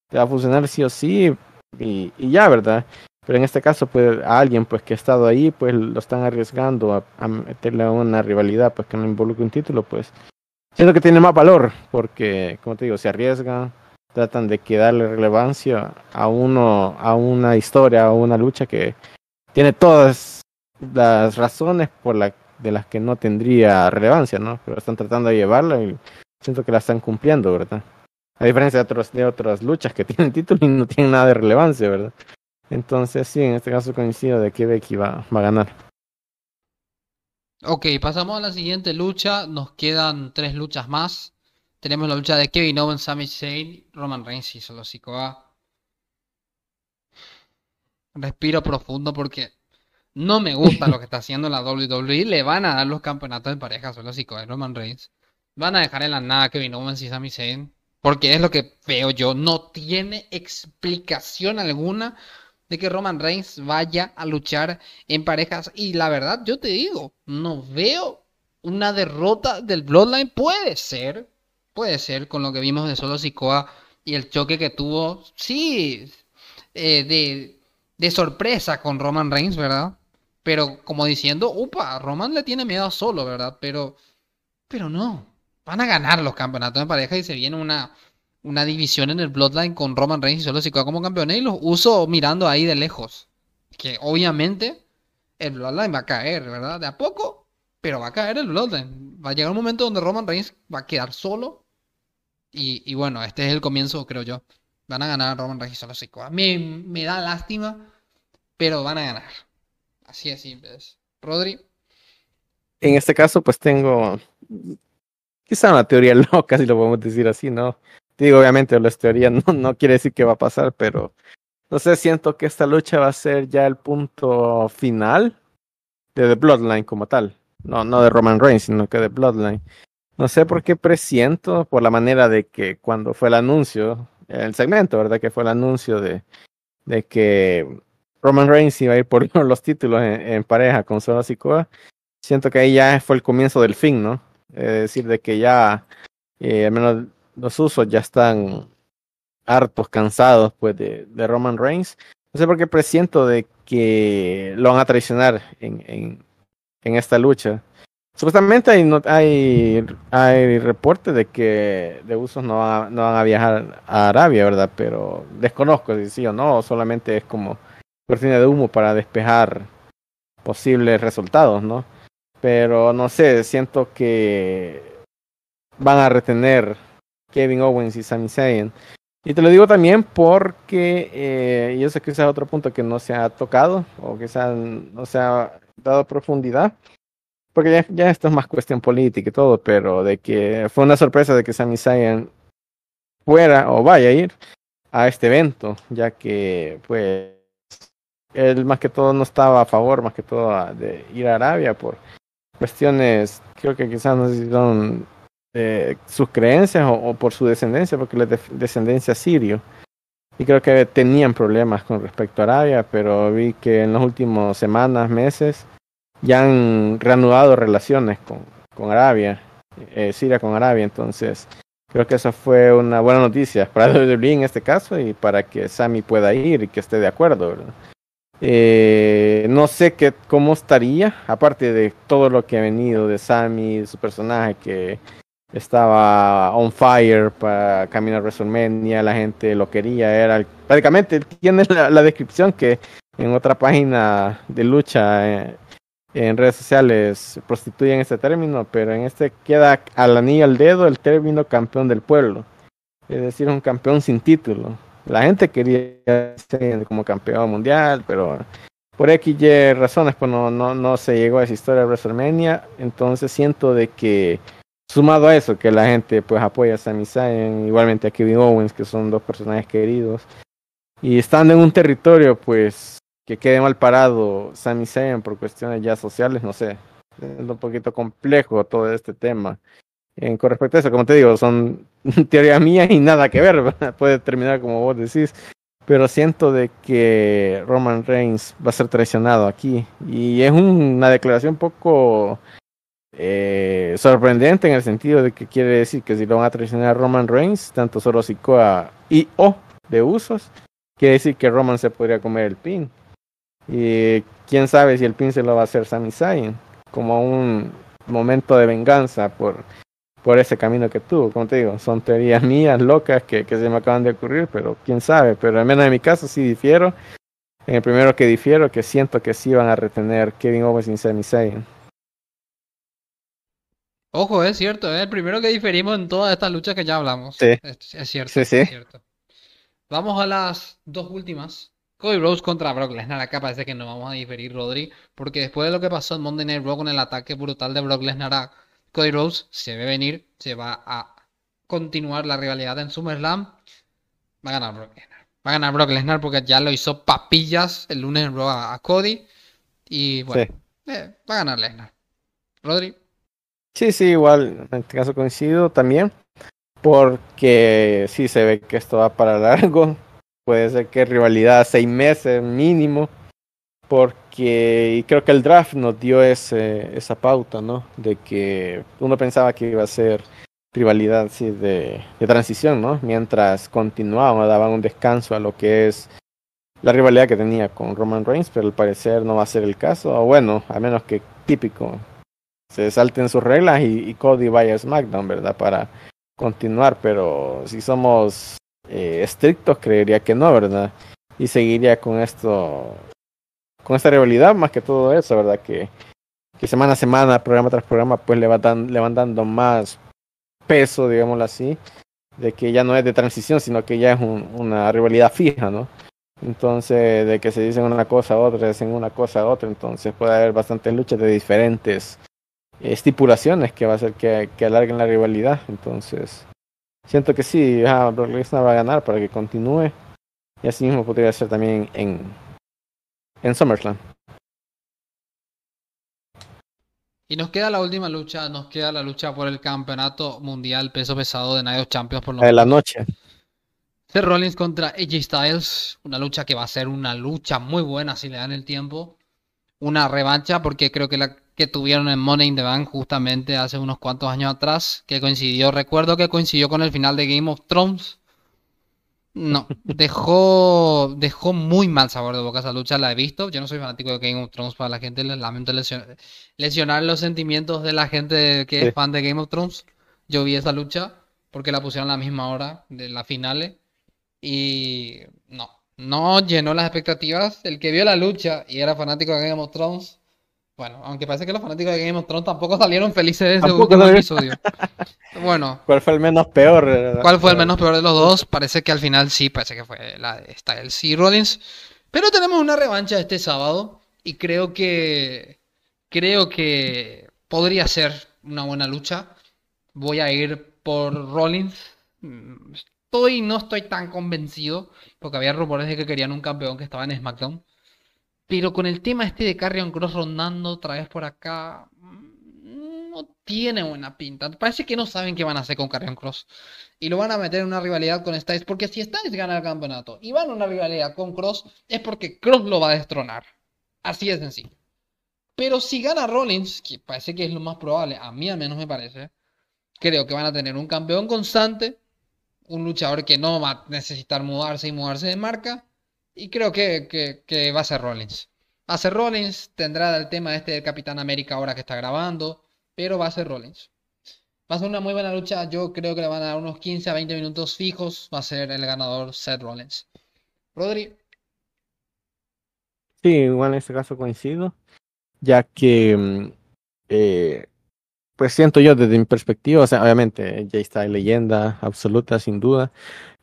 Te va a funcionar sí o sí y, y ya, ¿verdad? Pero en este caso, pues a alguien pues que ha estado ahí, pues lo están arriesgando a, meterle a una rivalidad pues que no involucre un título, pues siento que tiene más valor, porque como te digo, se arriesgan, tratan de que darle relevancia a uno, a una historia, a una lucha que tiene todas las razones por la, de las que no tendría relevancia, ¿no? Pero están tratando de llevarla y siento que la están cumpliendo, ¿verdad? A diferencia de, otros, de otras luchas que tienen título y no tienen nada de relevancia, ¿verdad? Entonces, sí, en este caso coincido de que Becky va, va a ganar. Ok, pasamos a la siguiente lucha. Nos quedan tres luchas más. tenemos la lucha de Kevin Owens, Sami Zayn, Roman Reigns y Solo Sikoa. Respiro profundo porque no me gusta lo que está haciendo la WWE. Le van a dar los campeonatos de pareja Solo Sikoa y Roman Reigns. Van a dejar en la nada Kevin Owens y Sami Zayn. Porque es lo que veo yo. No tiene explicación alguna de que Roman Reigns vaya a luchar en parejas. Y la verdad, yo te digo, no veo una derrota del Bloodline. Puede ser, puede ser con lo que vimos de Solo Sikoa y el choque que tuvo, sí, eh, de, de sorpresa con Roman Reigns, ¿verdad? Pero como diciendo, upa, Roman le tiene miedo a Solo, ¿verdad? Pero, pero no, van a ganar los campeonatos de pareja y se viene una, una división en el Bloodline con Roman Reigns y Solo Sikoa como campeones y los uso mirando ahí de lejos. Que obviamente el Bloodline va a caer, ¿verdad? De a poco, pero va a caer el Bloodline. Va a llegar un momento donde Roman Reigns va a quedar solo. Y, bueno, este es el comienzo, creo yo. Van a ganar Roman Reigns y Solo Sikoa. Me, me da lástima, pero van a ganar. Así de simple es. Rodri. En este caso, pues tengo quizá una teoría loca, si lo podemos decir así, ¿no? Digo, obviamente las teorías no, no quiere decir que va a pasar, pero no sé, siento que esta lucha va a ser ya el punto final de The Bloodline como tal. No, no de Roman Reigns, sino que de Bloodline. No sé por qué presiento, por la manera de que cuando fue el anuncio, el segmento, ¿verdad? Que fue el anuncio de, de que Roman Reigns iba a ir por los títulos en, pareja con Solo Sikoa. Siento que ahí ya fue el comienzo del fin, ¿no? Es decir, de que ya, eh, al menos los usos ya están hartos, cansados, pues, de, de Roman Reigns. No sé por qué presiento de que lo van a traicionar en, en, en esta lucha. Supuestamente hay, no, hay, hay reportes de que de usos no, no van a viajar a Arabia, ¿verdad? Pero desconozco si sí o no, solamente es como cortina de humo para despejar posibles resultados, ¿no? Pero no sé, siento que van a retener Kevin Owens y Sami Zayn. Y te lo digo también porque, eh, y eso quizás es otro punto que no se ha tocado o quizás no se ha dado profundidad, porque ya, ya esto es más cuestión política y todo, pero de que fue una sorpresa de que Sami Zayn fuera o vaya a ir a este evento, ya que pues él más que todo no estaba a favor, más que todo de ir a Arabia por cuestiones, creo que quizás no son eh, sus creencias o, por su descendencia, porque la de descendencia sirio. Y creo que tenían problemas con respecto a Arabia, pero vi que en las últimas semanas, meses, ya han reanudado relaciones con, con Arabia, eh, Siria con Arabia, entonces creo que esa fue una buena noticia para WWE en este caso y para que Sami pueda ir y que esté de acuerdo. Eh, no sé qué, cómo estaría, aparte de todo lo que ha venido de Sami, su personaje que estaba on fire para caminar a WrestleMania, la gente lo quería, era prácticamente tiene la, la descripción que en otra página de lucha eh, en redes sociales prostituyen este término, pero en este queda al anillo al dedo el término campeón del pueblo, es decir, un campeón sin título. La gente quería ser como campeón mundial, pero por X y razones pues no, no, no se llegó a esa historia de WrestleMania, entonces siento de que sumado a eso, que la gente pues apoya a Sami Zayn, igualmente a Kevin Owens, que son dos personajes queridos, y estando en un territorio pues que quede mal parado Sami Zayn por cuestiones ya sociales, no sé, es un poquito complejo todo este tema. En, con respecto a eso, como te digo, son teorías mías y nada que ver, puede terminar como vos decís, pero siento de que Roman Reigns va a ser traicionado aquí y es un, una declaración poco eh, sorprendente en el sentido de que quiere decir que si lo van a traicionar a Roman Reigns, tanto Solo Sikoa y o de usos, quiere decir que Roman se podría comer el pin. Y quién sabe si el pin se lo va a hacer Sami Zayn, como un momento de venganza por, por ese camino que tuvo. Como te digo, son teorías mías locas que, que se me acaban de ocurrir, pero quién sabe. Pero al menos en mi caso sí difiero. En el primero que difiero, que siento que sí van a retener Kevin Owens y Sami Zayn. Ojo, es cierto, es el primero que diferimos en todas estas luchas que ya hablamos. Sí. Es, es cierto, Sí, sí. es cierto. Vamos a las dos últimas. Cody Rhodes contra Brock Lesnar. Acá parece que no vamos a diferir, Rodri, porque después de lo que pasó en Monday Night Raw con el ataque brutal de Brock Lesnar a Cody Rhodes, se ve venir, se va a continuar la rivalidad en SummerSlam, va a ganar Brock Lesnar. Va a ganar Brock Lesnar porque ya lo hizo papillas el lunes en Raw a, Cody. Y bueno, eh, va a ganar Lesnar. Rodri. Sí, sí, igual, en este caso coincido también. Porque sí se ve que esto va para largo. Puede ser que rivalidad seis meses mínimo. Porque y creo que el draft nos dio ese, esa pauta, ¿no? De que uno pensaba que iba a ser rivalidad sí, de, transición, ¿no? Mientras continuaban, daban un descanso a lo que es la rivalidad que tenía con Roman Reigns, pero al parecer no va a ser el caso, o bueno, a menos que típico se salten sus reglas y, Cody vaya a SmackDown, ¿verdad? Para continuar, pero si somos eh, estrictos, creería que no, ¿verdad? Y seguiría con esto, con esta rivalidad, más que todo eso, ¿verdad? Que, semana a semana, programa tras programa, pues le, le van dando más peso, digámoslo así, de que ya no es de transición, sino que ya es una rivalidad fija, ¿no? Entonces, de que se dicen una cosa a otra, dicen una cosa a otra, entonces puede haber bastantes luchas de diferentes estipulaciones que va a hacer que, que alarguen la rivalidad. Entonces, siento que sí, ah, Brock Lesnar va a ganar para que continúe. Y así mismo podría ser también en, en SummerSlam. Y nos queda la última lucha, nos queda la lucha por el campeonato mundial peso pesado de Night of Champions por lo de la noche. Seth Rollins contra AJ Styles, una lucha que va a ser una lucha muy buena si le dan el tiempo. Una revancha porque creo que la que tuvieron en Money in the Bank justamente hace unos cuantos años atrás, que coincidió, recuerdo que coincidió con el final de Game of Thrones no, dejó, dejó muy mal sabor de boca esa lucha, la he visto. Yo no soy fanático de Game of Thrones para la gente, les lamento lesionar los sentimientos de la gente que es fan de Game of Thrones. Yo vi esa lucha porque la pusieron a la misma hora de la finales y no, no llenó las expectativas. El que vio la lucha y era fanático de Game of Thrones bueno, aunque parece que los fanáticos de Game of Thrones tampoco salieron felices de ese último episodio. Bueno. ¿Cuál fue el menos peor? ¿Cuál fue el menos peor de los dos? Parece que al final sí, parece que fue la de Styles y Rollins. Pero tenemos una revancha este sábado y creo que creo que podría ser una buena lucha. Voy a ir por Rollins. Estoy, no estoy tan convencido porque había rumores de que querían un campeón que estaba en SmackDown. Pero con el tema este de Carrion Cross rondando otra vez por acá, mm, no tiene buena pinta. Parece que no saben qué van a hacer con Carrion Cross. Y lo van a meter en una rivalidad con Styles. Porque si Styles gana el campeonato y van a una rivalidad con Cross, es porque Cross lo va a destronar. Así de sencillo. Pero si gana Rollins, que parece que es lo más probable, a mí al menos me parece, creo que van a tener un campeón constante, un luchador que no va a necesitar mudarse y mudarse de marca y creo que, que, va a ser Rollins. Va a ser Rollins, tendrá el tema este del Capitán América ahora que está grabando, pero va a ser Rollins. Va a ser una muy buena lucha, yo creo que le van a dar unos 15 a 20 minutos fijos, va a ser el ganador Seth Rollins. Rodri. Sí, igual en este caso coincido, ya que, mm, eh, pues siento yo desde mi perspectiva, o sea, obviamente ya está leyenda absoluta, sin duda,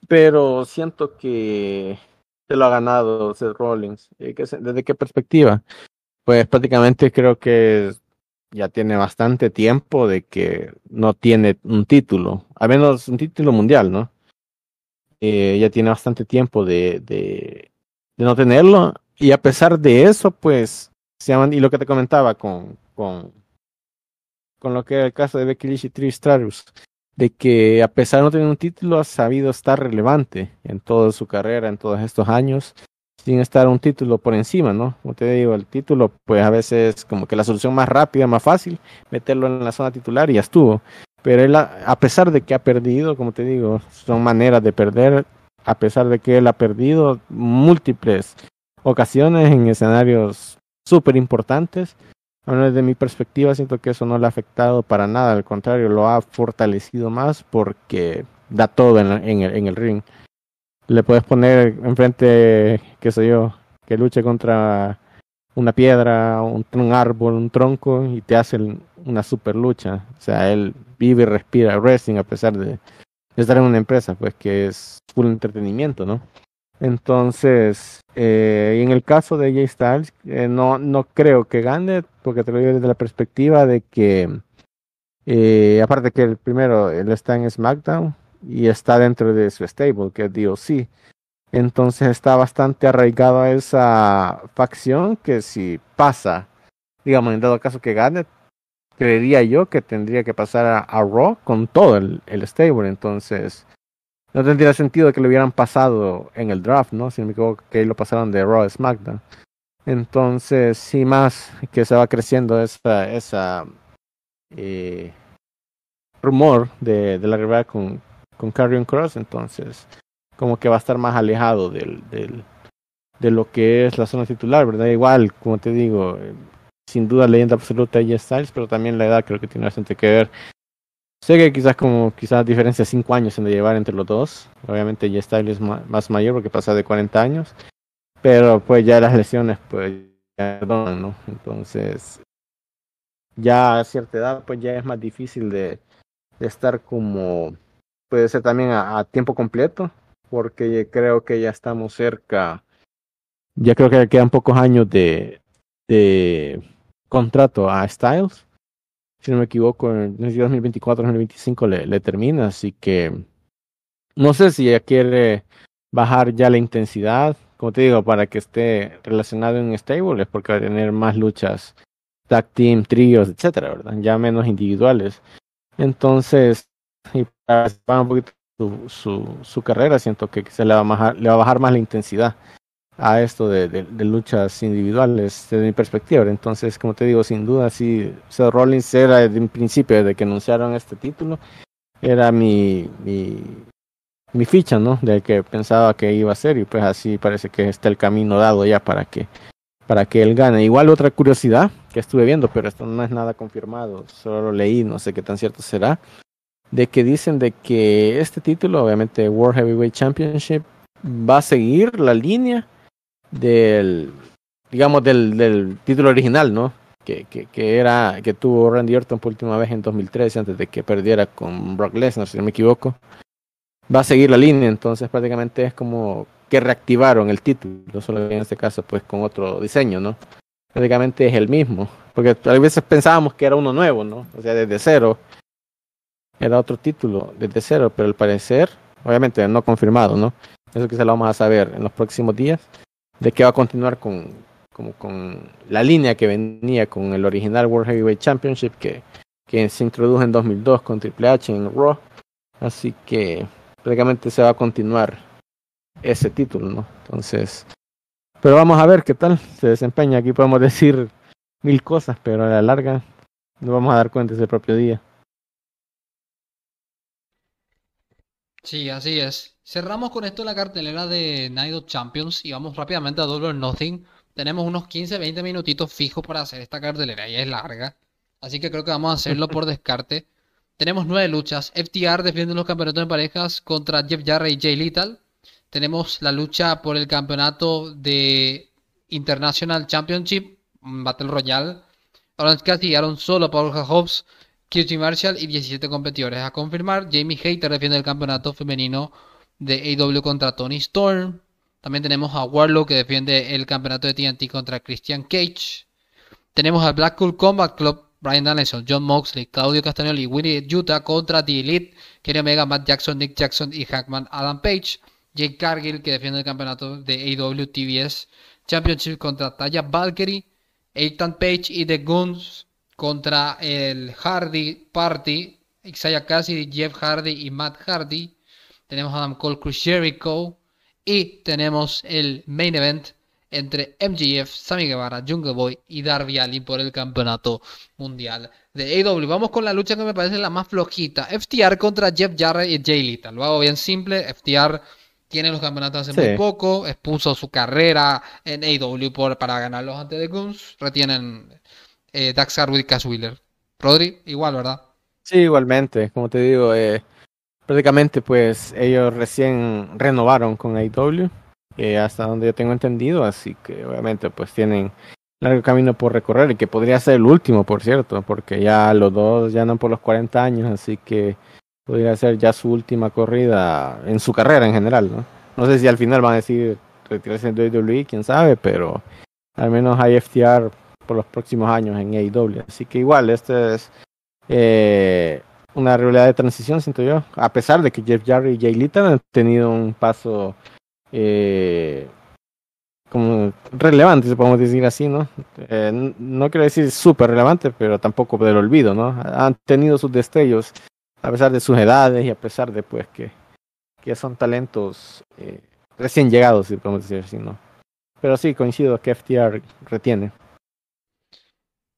pero siento que se lo ha ganado Seth Rollins. ¿Desde qué perspectiva? Pues prácticamente creo que ya tiene bastante tiempo de que no tiene un título, al menos un título mundial, ¿no? Eh, ya tiene bastante tiempo de, de, no tenerlo y a pesar de eso, pues, se llaman, y lo que te comentaba con, con, con lo que era el caso de Becky Lynch y Trish de que a pesar de no tener un título ha sabido estar relevante en toda su carrera, en todos estos años, sin estar un título por encima, ¿no? Como te digo, el título, pues a veces como que la solución más rápida, más fácil, meterlo en la zona titular y ya estuvo. Pero él, a pesar de que ha perdido, como te digo, son maneras de perder, a pesar de que él ha perdido múltiples ocasiones en escenarios súper importantes, desde mi perspectiva siento que eso no le ha afectado para nada, al contrario, lo ha fortalecido más porque da todo en, el, en el ring. Le puedes poner enfrente, qué sé yo, que luche contra una piedra, un, árbol, un tronco y te hace una super lucha. O sea, él vive y respira wrestling a pesar de estar en una empresa, pues que es full entretenimiento, ¿no? Entonces, eh, en el caso de Jay Styles, eh, no, no creo que gane, porque te lo digo desde la perspectiva de que, eh, aparte que el primero, él está en SmackDown, y está dentro de su stable, que es DOC. Entonces está bastante arraigado a esa facción que si pasa, digamos, en dado caso que gane, creería yo que tendría que pasar a, Raw con todo el, el, stable. Entonces, no tendría sentido que lo hubieran pasado en el draft, ¿no? Si no me equivoco, que lo pasaron de Raw a SmackDown. Entonces, sí, más que se va creciendo esa, esa eh, rumor de, de la rivalidad con, con Carrion Cross, entonces como que va a estar más alejado del, del, de lo que es la zona titular, ¿verdad? Igual, como te digo, eh, sin duda leyenda absoluta de Styles, pero también la edad creo que tiene bastante que ver. Sé que quizás como quizás diferencia cinco años en de llevar entre los dos. Obviamente J Styles es más mayor porque pasa de 40 años. Pero pues ya las lesiones pues ya ¿no? Entonces ya a cierta edad pues ya es más difícil de, de estar como puede ser también a, tiempo completo porque creo que ya estamos cerca ya creo que quedan pocos años de, de contrato a Styles si no me equivoco en 2024-2025 le, le termina así que no sé si ella quiere bajar ya la intensidad como te digo para que esté relacionado en stable es porque va a tener más luchas tag team, tríos, etcétera, ¿verdad? Ya menos individuales. Entonces, y para un poquito su, su, su, carrera, siento que se le va, a bajar, le va a bajar más la intensidad a esto de, de, de, luchas individuales desde mi perspectiva. Entonces, como te digo, sin duda, sí, Seth Rollins era desde un principio, desde que anunciaron este título, era mi, mi, mi ficha, ¿no? De que pensaba que iba a ser y pues así parece que está el camino dado ya para que para que él gane. Igual otra curiosidad que estuve viendo, pero esto no es nada confirmado, solo lo leí, no sé qué tan cierto será, de que dicen de que este título, obviamente World Heavyweight Championship, va a seguir la línea del, digamos, del, del título original, ¿no? Que, que, que, era, que tuvo Randy Orton por última vez en 2013, antes de que perdiera con Brock Lesnar, si no me equivoco. Va a seguir la línea, entonces prácticamente es como que reactivaron el título, solo en este caso pues con otro diseño, ¿no? Prácticamente es el mismo, porque a veces pensábamos que era uno nuevo, ¿no? O sea, desde cero, era otro título, desde cero, pero al parecer, obviamente no confirmado, ¿no? Eso quizá lo vamos a saber en los próximos días, de que va a continuar con, como con la línea que venía con el original World Heavyweight Championship que, que se introdujo en 2002 con Triple H en Raw, así que prácticamente se va a continuar ese título, ¿no? Entonces, pero vamos a ver qué tal se desempeña. Aquí podemos decir mil cosas, pero a la larga no vamos a dar cuenta ese propio día. Sí, así es. Cerramos con esto la cartelera de Night of Champions y vamos rápidamente a Double or Nothing. Tenemos unos 15-20 minutitos fijos para hacer esta cartelera y es larga. Así que creo que vamos a hacerlo por descarte. Tenemos nueve luchas. FTR defiende los campeonatos de parejas contra Jeff Jarrett y Jay Little tenemos la lucha por el campeonato de International Championship, Battle Royale. Orange Cassidy llegaron solo Paul Hobbs, QT Marshall y 17 competidores. A confirmar, Jamie Hayter defiende el campeonato femenino de AW contra Tony Storm. También tenemos a Warlock que defiende el campeonato de TNT contra Christian Cage. Tenemos a Blackpool Combat Club, Brian Danielson, John Moxley, Claudio Castagnoli y Winnie Utah contra The Elite, Kenny Omega, Matt Jackson, Nick Jackson y Hackman Adam Page. Jake Cargill, que defiende el campeonato de AEW TBS Championship contra Taya Valkyrie, Ethan Page y The Guns contra el Hardy Party, Isaiah Cassidy, Jeff Hardy y Matt Hardy. Tenemos a Adam Cole, Chris Jericho y tenemos el main event entre MGF, Sammy Guevara, Jungle Boy y Darby Allin por el campeonato mundial de AEW. Vamos con la lucha que me parece la más flojita. FTR contra Jeff Jarrett y Jay Lethal. Lo hago bien simple. FTR tiene los campeonatos hace muy poco, expuso su carrera en AEW por, para ganarlos antes de Guns, retienen eh, Dax Harwood y Cash Wheeler. Rodri, igual, ¿verdad? Sí, igualmente, como te digo, eh, prácticamente pues ellos recién renovaron con AEW, eh, hasta donde yo tengo entendido, así que obviamente pues tienen largo camino por recorrer y que podría ser el último, por cierto, porque ya los dos ya andan por los 40 años, así que podría ser ya su última corrida en su carrera en general, ¿no? Sé si al final van a decir retirarse de WWE, quién sabe, pero al menos hay FTR por los próximos años en AEW. Así que igual, este es eh, una rivalidad de transición, siento yo, a pesar de que Jeff Jarrett y Jay Little han tenido un paso eh, como relevante, si podemos decir así, ¿no? Eh, no quiero decir súper relevante, pero tampoco del olvido, ¿no? Han tenido sus destellos, a pesar de sus edades y a pesar de, pues, que, que son talentos eh, recién llegados, si podemos decir así, ¿no? Pero sí, coincido que FTR retiene.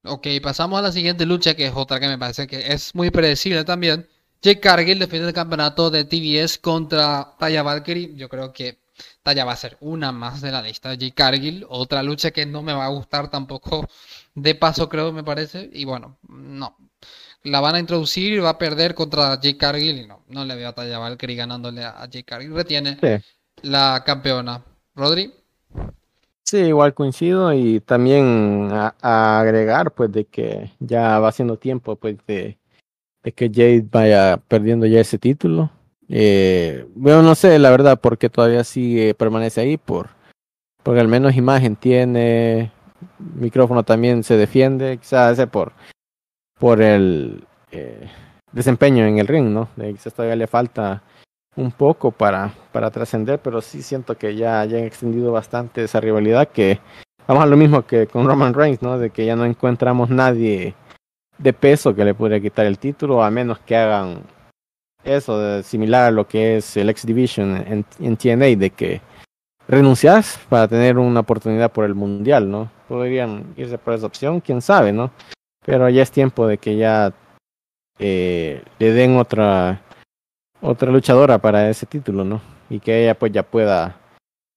Ok, pasamos a la siguiente lucha, que es otra que me parece que es muy predecible también. Jake Cargill defiende el campeonato de TBS contra Taya Valkyrie. Yo creo que Taya va a ser una más de la lista. Jake Cargill, otra lucha que no me va a gustar tampoco de paso, creo, me parece. Y bueno, no. La van a introducir y va a perder contra Jake Cargill. Y no, no le veo a Taya Valkyrie ganándole a Jake Cargill. Retiene la campeona. Rodri. Sí, igual coincido y también a, agregar pues de que ya va siendo tiempo pues de, de que Jade vaya perdiendo ya ese título. Eh, bueno, no sé la verdad porque todavía sigue, permanece ahí por porque al menos imagen tiene, micrófono también se defiende, quizás ese por por el eh, desempeño en el ring, ¿no? quizás todavía le falta un poco para, para trascender, pero sí siento que ya, ya han extendido bastante esa rivalidad que vamos a lo mismo que con Roman Reigns, ¿no? De que ya no encontramos nadie de peso que le pudiera quitar el título, a menos que hagan eso, de, similar a lo que es el X Division en, en TNA, de que renuncias para tener una oportunidad por el mundial, ¿no? Podrían irse por esa opción, quién sabe, ¿no? Pero ya es tiempo de que ya eh, le den otra otra luchadora para ese título, ¿no? Y que ella pues ya pueda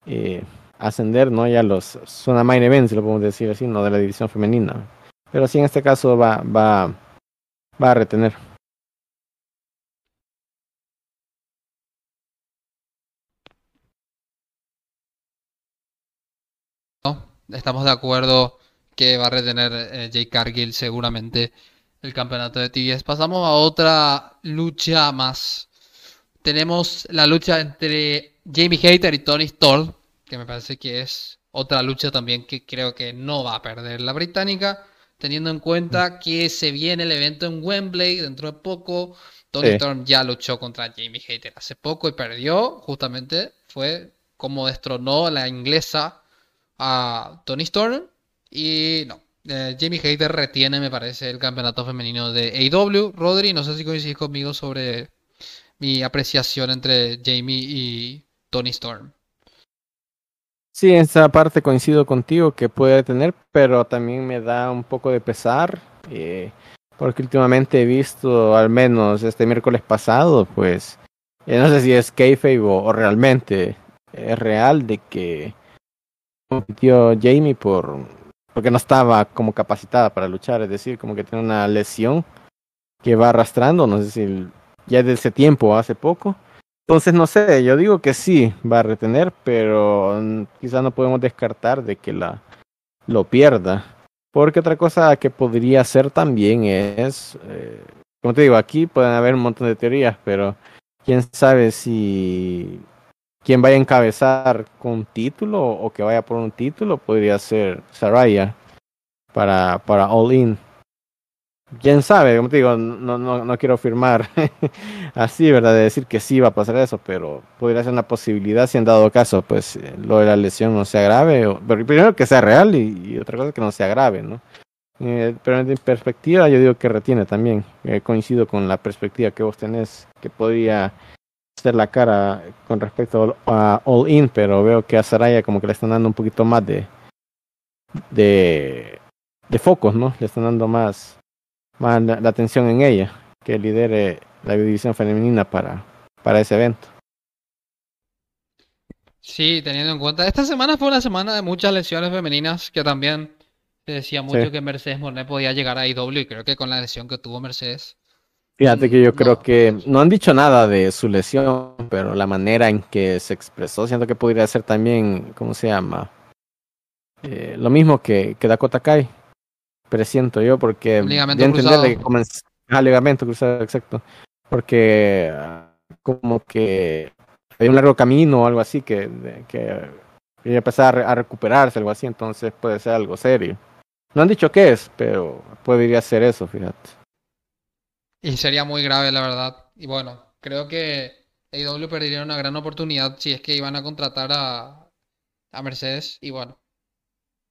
eh, ascender, ¿no? Ya los zona main events, lo podemos decir así, no de la división femenina. Pero sí en este caso va, va, va a retener. Estamos de acuerdo que va a retener eh, Jay Cargill seguramente el campeonato de TBS. Pasamos a otra lucha más tenemos la lucha entre Jamie Hater y Tony Storm, que me parece que es otra lucha también que creo que no va a perder la británica, teniendo en cuenta mm. que se viene el evento en Wembley dentro de poco. Tony Storm ya luchó contra Jamie Hater hace poco y perdió, justamente fue como destronó la inglesa a Tony Storm. Y no, eh, Jamie Hater retiene, me parece, el campeonato femenino de AEW. Rodri, no sé si coincides conmigo sobre mi apreciación entre Jamie y Tony Storm. Sí, en esa parte coincido contigo que puede tener, pero también me da un poco de pesar, eh, porque últimamente he visto, al menos este miércoles pasado, pues, eh, no sé si es kayfabe o, o, realmente es real de que compitió Jamie por porque no estaba como capacitada para luchar, es decir, como que tiene una lesión que va arrastrando, no sé si ya desde tiempo, hace poco. Entonces, no sé, yo digo que sí va a retener, pero quizás no podemos descartar de que la lo pierda. Porque otra cosa que podría ser también es, eh, como te digo, aquí pueden haber un montón de teorías, pero quién sabe si quien vaya a encabezar con título o que vaya por un título podría ser Saraya para, para All In quién sabe, como te digo, no, no, no quiero firmar así, ¿verdad? De decir que sí va a pasar eso, pero podría ser una posibilidad si en dado caso, pues eh, lo de la lesión no sea grave, pero primero que sea real y, otra cosa que no sea grave, ¿no? Eh, pero en perspectiva yo digo que retiene también, eh, coincido con la perspectiva que vos tenés, que podría ser la cara con respecto a All In, pero veo que a Saraya como que le están dando un poquito más de, de, de focos, ¿no? Le están dando más más la, atención en ella, que lidere la división femenina para, para ese evento. Sí, teniendo en cuenta, esta semana fue una semana de muchas lesiones femeninas, que también se decía mucho que Mercedes Morné podía llegar a IW y creo que con la lesión que tuvo Mercedes. Fíjate que yo creo que no han dicho nada de su lesión, pero la manera en que se expresó, siento que podría ser también, ¿cómo se llama? Eh, lo mismo que, que Dakota Kai, presiento yo, porque ligamento cruzado. que ah, ligamento cruzado, exacto. Porque ah, como que hay un largo camino o algo así que, que empezar a, recuperarse, algo así, entonces puede ser algo serio. No han dicho qué es, pero podría ser eso, fíjate. Y sería muy grave, la verdad. Y bueno, creo que AEW perdería una gran oportunidad si es que iban a contratar a, a Mercedes. Y bueno,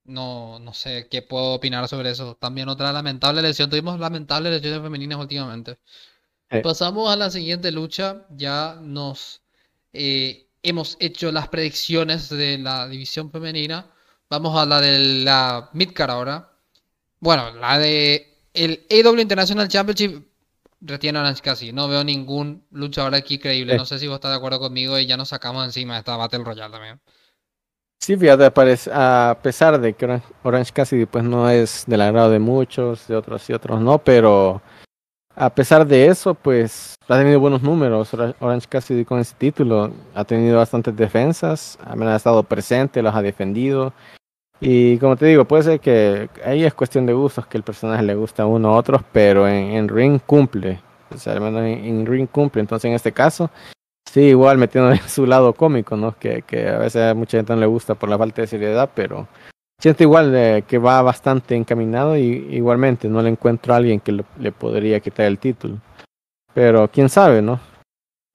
no, no sé qué puedo opinar sobre eso. También otra lamentable lesión. Tuvimos lamentables lesiones femeninas últimamente. Pasamos a la siguiente lucha. Ya nos eh, hemos hecho las predicciones de la división femenina. Vamos a la de la Midcard ahora. Bueno, la de el AEW International Championship retiene a Orange Cassidy. No veo ningún luchador aquí creíble. No sé si vos estás de acuerdo conmigo y ya nos sacamos encima de esta Battle Royale también. Sí, fíjate, parec- a pesar de que Orange, Cassidy pues no es del agrado de muchos, de otros y otros no, pero a pesar de eso, pues ha tenido buenos números Ora- Orange Cassidy con ese título, ha tenido bastantes defensas, al menos ha estado presente, los ha defendido. Y como te digo, puede ser que ahí es cuestión de gustos, que el personaje le gusta a uno a otros, pero en, en ring cumple. O sea, al menos en, en ring cumple. Entonces, en este caso, sí, igual metiendo en su lado cómico, ¿no? Que, que a veces a mucha gente no le gusta por la falta de seriedad, pero siento igual eh, que va bastante encaminado y igualmente no le encuentro a alguien que le, podría quitar el título. Pero quién sabe, ¿no?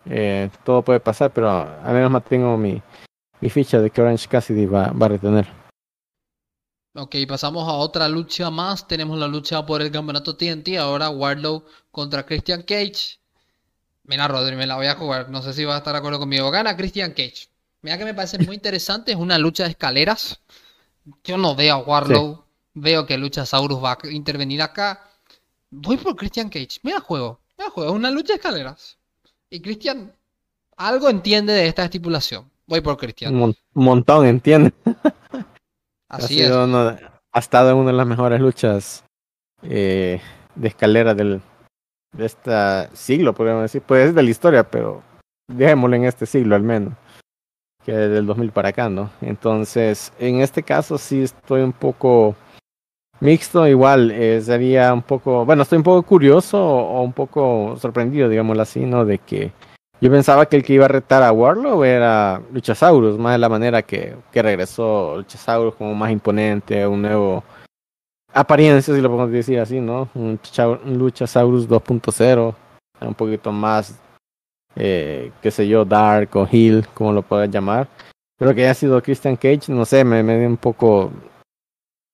Eh, todo puede pasar, pero al menos mantengo mi, mi ficha de que Orange Cassidy va, va a retener. Ok, pasamos a otra lucha más. Tenemos la lucha por el campeonato TNT. Ahora Wardlow contra Christian Cage. Mira, Rodri, me la voy a jugar. No sé si vas a estar de acuerdo conmigo. Gana Christian Cage. Mira que me parece muy interesante. Es una lucha de escaleras. Yo no veo a Wardlow. Veo que Luchasaurus va a intervenir acá. Voy por Christian Cage. Mira juego. Mira juego. Es una lucha de escaleras. Y Christian algo entiende de esta estipulación. Voy por Un, Christian. mon- un montón, ¿entiendes? Ha Así es. sido uno de- ha estado en una de las mejores luchas eh, de escalera del, de este siglo, podríamos decir. Pues es de la historia, pero dejémoslo en este siglo al menos. Que es del 2000 para acá, ¿no? Entonces, en este caso sí estoy un poco mixto. Igual eh, sería un poco, bueno, estoy un poco curioso o, o un poco sorprendido, digámoslo así, ¿no? De que yo pensaba que el que iba a retar a Warlow era Luchasaurus, más de la manera que, que regresó Luchasaurus como más imponente, un nuevo apariencia, si lo podemos decir así, ¿no? Un, Lucha- un Luchasaurus 2.0, un poquito más, eh, qué sé yo, Dark o Hill, como lo puedas llamar. Pero que haya sido Christian Cage, no sé, me, me dio un poco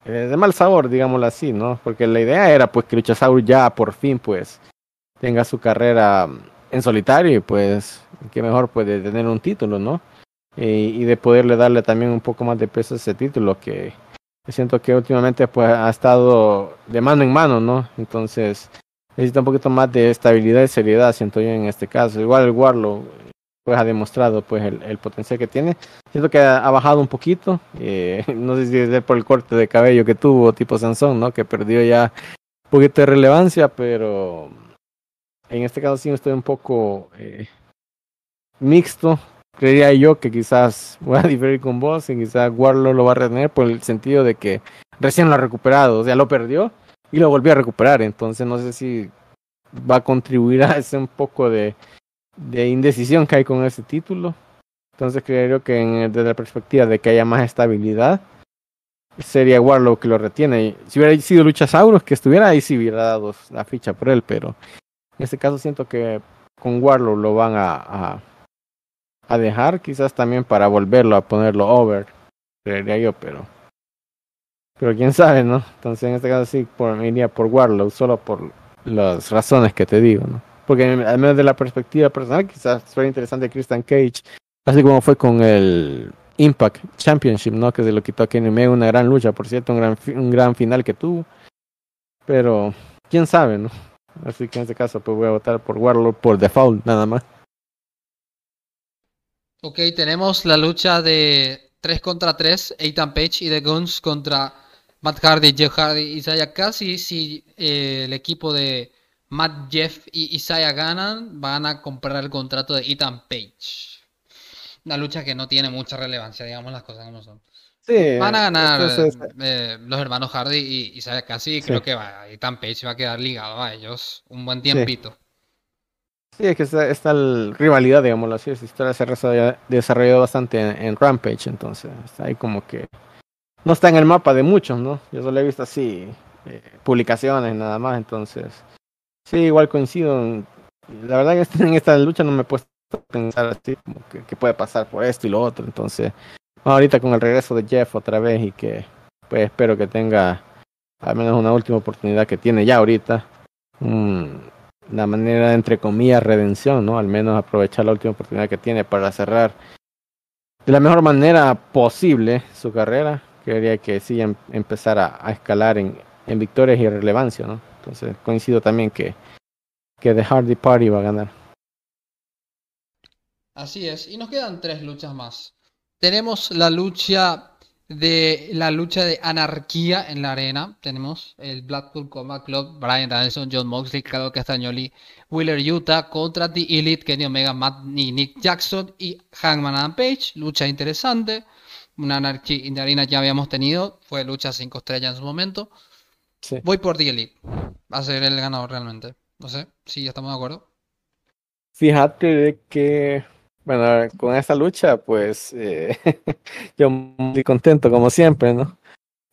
eh, de mal sabor, digámoslo así, ¿no? Porque la idea era pues que Luchasaurus ya por fin pues tenga su carrera en solitario y pues qué mejor pues de tener un título, ¿no? Y de poderle darle también un poco más de peso a ese título que siento que últimamente pues ha estado de mano en mano, ¿no? Entonces necesita un poquito más de estabilidad y seriedad, siento yo en este caso. Igual el Warlow pues ha demostrado pues el, potencial que tiene. Siento que ha, ha bajado un poquito, eh, no sé si es por el corte de cabello que tuvo tipo Sansón, ¿no? Que perdió ya un poquito de relevancia, pero en este caso sí estoy un poco eh, mixto. Creería yo que quizás voy a diferir con vos y quizás Warlow lo va a retener por el sentido de que recién lo ha recuperado, o sea, lo perdió y lo volvió a recuperar, entonces no sé si va a contribuir a ese un poco de, de indecisión que hay con ese título. Entonces creo que en- desde la perspectiva de que haya más estabilidad, sería Warlow que lo retiene. Si hubiera sido Luchasaurus que estuviera ahí, sí hubiera dado la ficha por él, pero en este caso siento que con Warlow lo van a, a, a dejar, quizás también para volverlo a ponerlo over, creería yo, pero pero quién sabe, ¿no? Entonces en este caso sí por, me iría por Warlow, solo por las razones que te digo, ¿no? Porque al menos de la perspectiva personal, quizás fuera interesante Christian Cage, así como fue con el Impact Championship, ¿no? Que se lo quitó a Kenny Omega, una gran lucha, por cierto, un gran, un gran final que tuvo. Pero quién sabe, ¿no? Así que en este caso pues voy a votar por Warlow por default, nada más. Ok, tenemos la lucha de 3 contra 3, Ethan Page y The Guns contra Matt Hardy, Jeff Hardy y Isaiah Cassidy. Si eh, el equipo de Matt, Jeff y Isaiah ganan, van a comprar el contrato de Ethan Page. Una lucha que no tiene mucha relevancia, digamos las cosas como son. Sí, Van a ganar eh, los hermanos Hardy y Isaiah Cassidy. Sí. Creo que va, Ethan Page va a quedar ligado a ellos un buen tiempito. Sí, es que está el rivalidad, digámoslo así. Esa historia se ha desarrollado- bastante en, Rampage, entonces ahí como que no está en el mapa de muchos, ¿no? Yo solo he visto así eh, publicaciones nada más, entonces Sí, igual coincido. La verdad que en esta lucha no me he puesto a pensar así, como que, puede pasar por esto y lo otro. Entonces, ahorita con el regreso de Jeff otra vez y que pues espero que tenga al menos una última oportunidad que tiene ya ahorita. La manera, entre comillas, redención, ¿no? Al menos aprovechar la última oportunidad que tiene para cerrar de la mejor manera posible su carrera. Quería que sí em, empezara a escalar en, en victorias y relevancia, ¿no? Entonces coincido también que, que The Hardy Party va a ganar. Así es, y nos quedan tres luchas más. Tenemos la lucha de la lucha de anarquía en la arena. Tenemos el Blackpool Combat Club, Brian Danielson, John Moxley, Carlos Castagnoli, Wheeler Utah contra The Elite, Kenny Omega, Matt y Nick Jackson y Hangman Adam Page. Lucha interesante. Una anarquía en la arena ya habíamos tenido. Fue lucha 5 estrellas en su momento. Voy por The Elite. Va a ser el ganador realmente. No sé si ya estamos de acuerdo. Fíjate que bueno, con esta lucha, pues eh, yo muy contento como siempre, ¿no?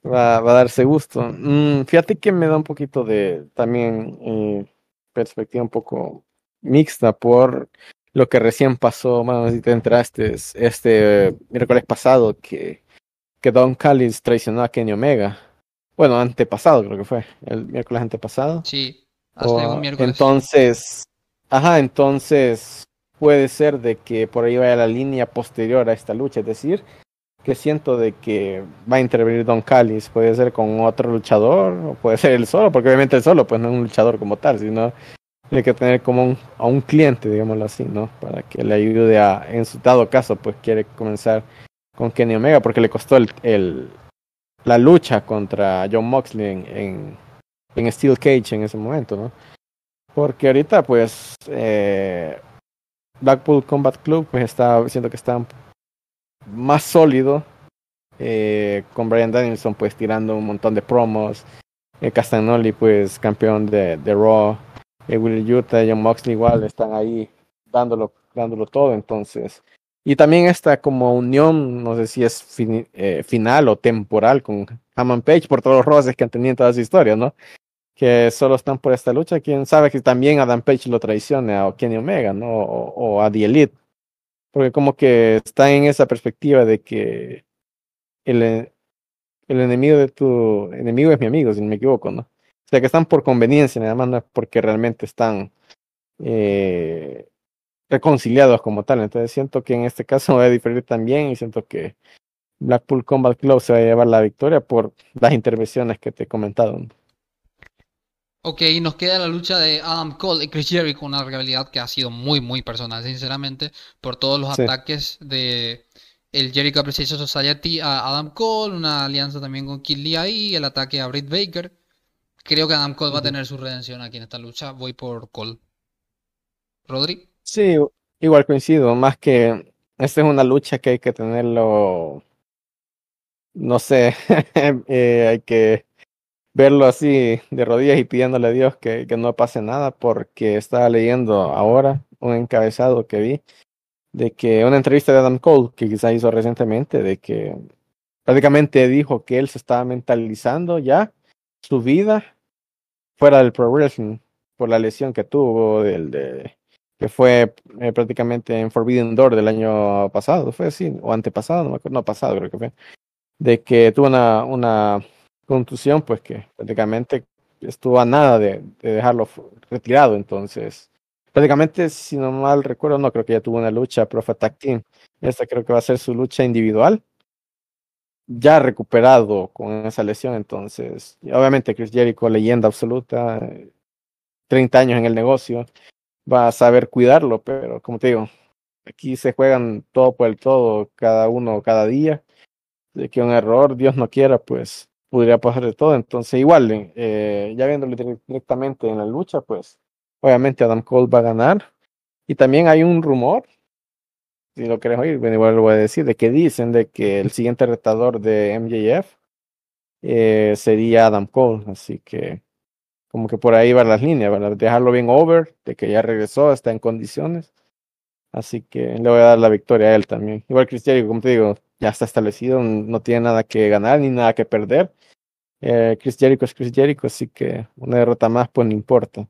Va, va a darse gusto. Mm, fíjate que me da un poquito de también eh, perspectiva un poco mixta por lo que recién pasó, bueno, si te entraste este miércoles pasado que, que Don Callis traicionó a Kenny Omega. Bueno, antepasado creo que fue, el miércoles antepasado. Sí, hasta un miércoles. Entonces, ajá, entonces puede ser de que por ahí vaya la línea posterior a esta lucha, es decir, que siento de que va a intervenir Don Callis, puede ser con otro luchador, o puede ser él solo, porque obviamente él solo pues no es un luchador como tal, sino tiene que tener como un, a un cliente, digámoslo así, ¿no? Para que le ayude a, en su dado caso, pues quiere comenzar con Kenny Omega, porque le costó el, la lucha contra John Moxley en, en, en Steel Cage en ese momento, ¿no? Porque ahorita, pues, eh, Blackpool Combat Club pues está siento que está más sólido eh, con Brian Danielson pues tirando un montón de promos eh, Castagnoli pues campeón de, de Raw eh, Will Utah John Moxley igual están ahí dándolo dándolo todo entonces. Y también esta como unión no sé si es eh, final o temporal con Hammond Page por todos los roces que han tenido en toda su historia no que solo están por esta lucha. Quién sabe que también Adam Page lo traicione a Kenny Omega, ¿no? O, a The Elite. Porque como que está en esa perspectiva de que el, el enemigo de tu enemigo es mi amigo, si no me equivoco, ¿no? O sea que están por conveniencia, nada más no porque realmente están eh, reconciliados como tal. Entonces siento que en este caso va a diferir también y siento que Blackpool Combat Club se va a llevar la victoria por las intervenciones que te he comentado. Ok, nos queda la lucha de Adam Cole y Chris Jericho, una rivalidad que ha sido muy, muy personal, sinceramente, por todos los ataques de el Jericho Appreciation Society a Adam Cole, una alianza también con Kid Lee ahí, el ataque a Britt Baker. Creo que Adam Cole va a tener su redención aquí en esta lucha. Voy por Cole. ¿Rodri? Sí, igual coincido. Más que esta es una lucha que hay que tenerlo. No sé, eh, hay que verlo así de rodillas y pidiéndole a Dios que, que no pase nada, porque estaba leyendo ahora un encabezado que vi de que una entrevista de Adam Cole que quizá hizo recientemente, de que prácticamente dijo que él se estaba mentalizando ya su vida fuera del pro wrestling por la lesión que tuvo del de que fue eh, prácticamente en Forbidden Door del año pasado, fue así, o antepasado, no me acuerdo, no pasado creo que fue, de que tuvo una, una contusión, pues que prácticamente estuvo a nada de, dejarlo retirado. Entonces, prácticamente, si no mal recuerdo, no creo que ya tuvo una lucha Profeta Tag Team. Esta creo que va a ser su lucha individual. Ya recuperado con esa lesión, entonces, obviamente Chris Jericho, leyenda absoluta, 30 años en el negocio, va a saber cuidarlo, pero como te digo, aquí se juegan todo por el todo, cada uno, cada día, de que un error, Dios no quiera, pues podría pasar de todo. Entonces, igual, eh, ya viéndolo directamente en la lucha, pues obviamente Adam Cole va a ganar. Y también hay un rumor, si lo querés oír, bueno, igual lo voy a decir, de que dicen de que el siguiente retador de MJF eh, sería Adam Cole. Así que como que por ahí van las líneas, ¿verdad? Dejarlo bien over, de que ya regresó, está en condiciones. Así que le voy a dar la victoria a él también. Igual Cristiano, como te digo, ya está establecido, no tiene nada que ganar ni nada que perder. Eh, Chris Jericho es Chris Jericho, así que una derrota más pues no importa.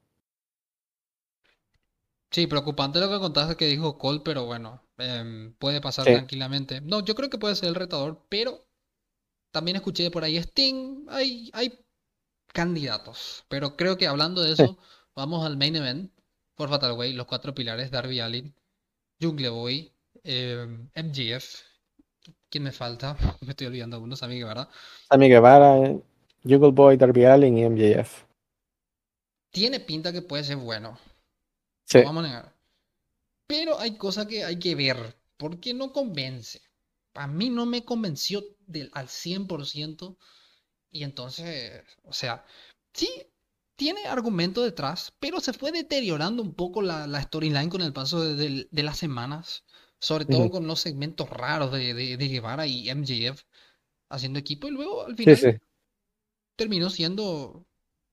Sí, preocupante lo que contaste que dijo Cole, pero bueno, em, puede pasar Sí, tranquilamente. No, yo creo que puede ser el retador, pero también escuché por ahí Sting, hay, hay candidatos, pero creo que hablando de sí. eso, vamos al main event por Fatal Way, los cuatro pilares, Darby Allin, Jungle Boy, em, MJF, ¿quién me falta? Me estoy olvidando de unos amigos, ¿verdad? Sammy Guevara, Jungle Boy, Darby Allin y MJF. Tiene pinta que puede ser bueno, Sí, no vamos a negar. Pero hay cosas que hay que ver, porque no convence. A mí no me convenció del, al 100%, y entonces, o sea, sí, tiene argumento detrás, pero se fue deteriorando un poco la, la storyline con el paso de, del- de las semanas, sobre todo con los segmentos raros de, de, de Guevara y MJF haciendo equipo, y luego al Sí, final sí, terminó siendo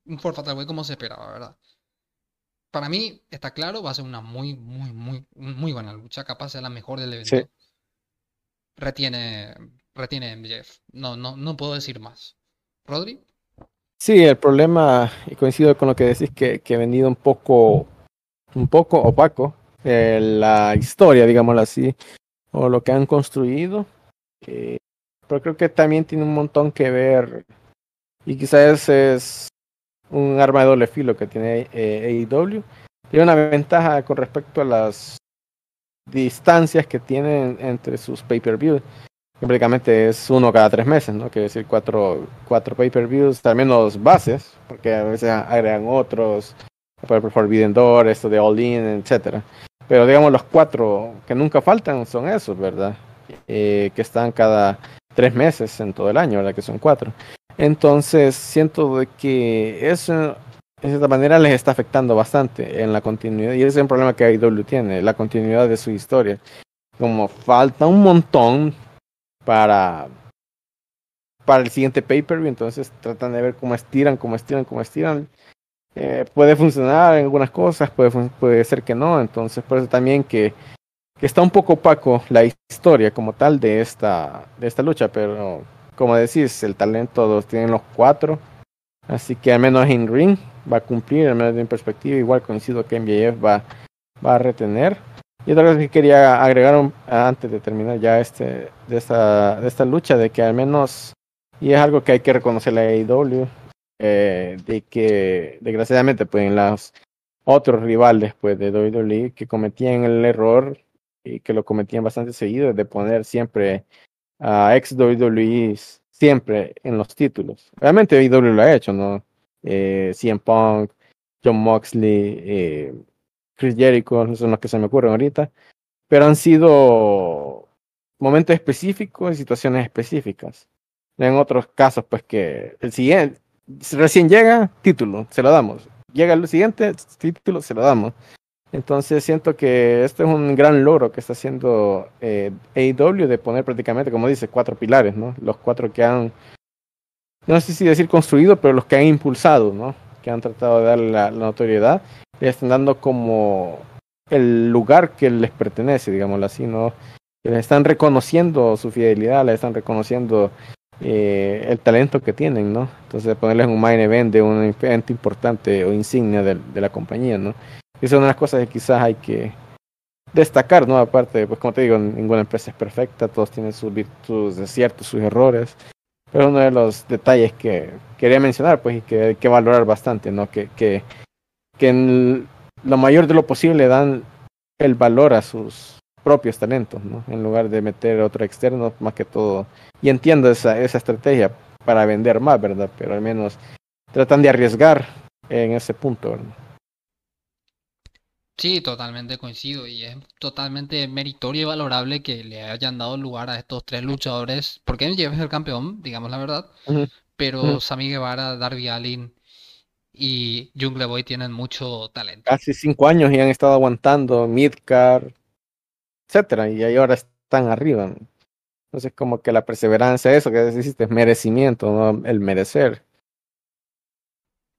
un For Fatal Way como se esperaba, ¿verdad? Para mí, está claro, va a ser una muy, muy, muy, muy buena lucha, capaz sea la mejor del sí. evento. Retiene, retiene MJF. No, no, no puedo decir más. ¿Rodri? Sí, el problema, y coincido con lo que decís, que, que ha venido un poco, un poco opaco eh, la historia, digámoslo así, o lo que han construido. eh, pero creo que también tiene un montón que ver, y quizás es un arma de doble filo que tiene eh, AEW. Tiene una ventaja con respecto a las distancias que tienen entre sus pay-per-views. Prácticamente es uno cada tres meses, ¿no? Quiere decir cuatro, cuatro pay-per-views, al menos bases, porque a veces agregan otros, por Forbidden Door, esto de All In, etcétera. Pero digamos los cuatro que nunca faltan son esos, ¿verdad? Eh, que están cada tres meses en todo el año, ¿verdad? Que son cuatro. Entonces siento de que eso de cierta manera les está afectando bastante en la continuidad y ese es un problema que AEW tiene, la continuidad de su historia. Como falta un montón para para el siguiente pay-per-view, entonces tratan de ver cómo estiran, cómo estiran, cómo estiran. Eh, puede funcionar en algunas cosas, puede, puede ser que no, entonces por eso también que, que está un poco opaco la historia como tal de esta, de esta lucha, pero como decís, el talento los tienen los cuatro, así que al menos en ring va a cumplir, al menos en perspectiva, igual coincido que MJF va, va a retener. Y otra cosa que quería agregar antes de terminar ya este, de, esta, de esta lucha, de que al menos, y es algo que hay que reconocer a AEW, eh, de que desgraciadamente pues en los otros rivales pues de WWE que cometían el error y que lo cometían bastante seguido de poner siempre a ex WWE siempre en los títulos. Realmente AEW lo ha hecho, ¿no? Eh, CM Punk, John Moxley, eh, Chris Jericho, son los que se me ocurren ahorita, pero han sido momentos específicos y situaciones específicas. En otros casos, pues que el siguiente, recién llega, título, se lo damos. Llega el siguiente, título, se lo damos. Entonces siento que este es un gran logro que está haciendo eh, AEW de poner prácticamente, como dice, cuatro pilares, ¿no? Los cuatro que han, no sé si decir construido, pero los que han impulsado, ¿no? Que han tratado de darle la, la notoriedad, le están dando como el lugar que les pertenece, digámoslo así, ¿no? Les están reconociendo su fidelidad, les están reconociendo eh, el talento que tienen, ¿no? Entonces ponerles un main event de un evento importante o insignia de la compañía, ¿no? Es una de las cosas que quizás hay que destacar, ¿no? Aparte, pues como te digo, ninguna empresa es perfecta, todos tienen sus virtudes, desiertos, sus errores, pero uno de los detalles que quería mencionar, pues, y que hay que valorar bastante, ¿no? Que, que, que en lo mayor de lo posible dan el valor a sus propios talentos, ¿no? En lugar de meter otro externo, más que todo. Y entiendo esa, esa estrategia para vender más, ¿verdad? Pero al menos tratan de arriesgar en ese punto, ¿verdad? Sí, totalmente coincido y es totalmente meritorio y valorable que le hayan dado lugar a estos tres luchadores, porque MJF es el campeón, digamos la verdad, pero ujú. Sammy Guevara, Darby Allin y Jungle Boy tienen mucho talento. Casi cinco años y han estado aguantando Midcar, etcétera, y ahí ahora están arriba. Entonces, como que la perseverancia, eso que deciste, es merecimiento, ¿no? El merecer.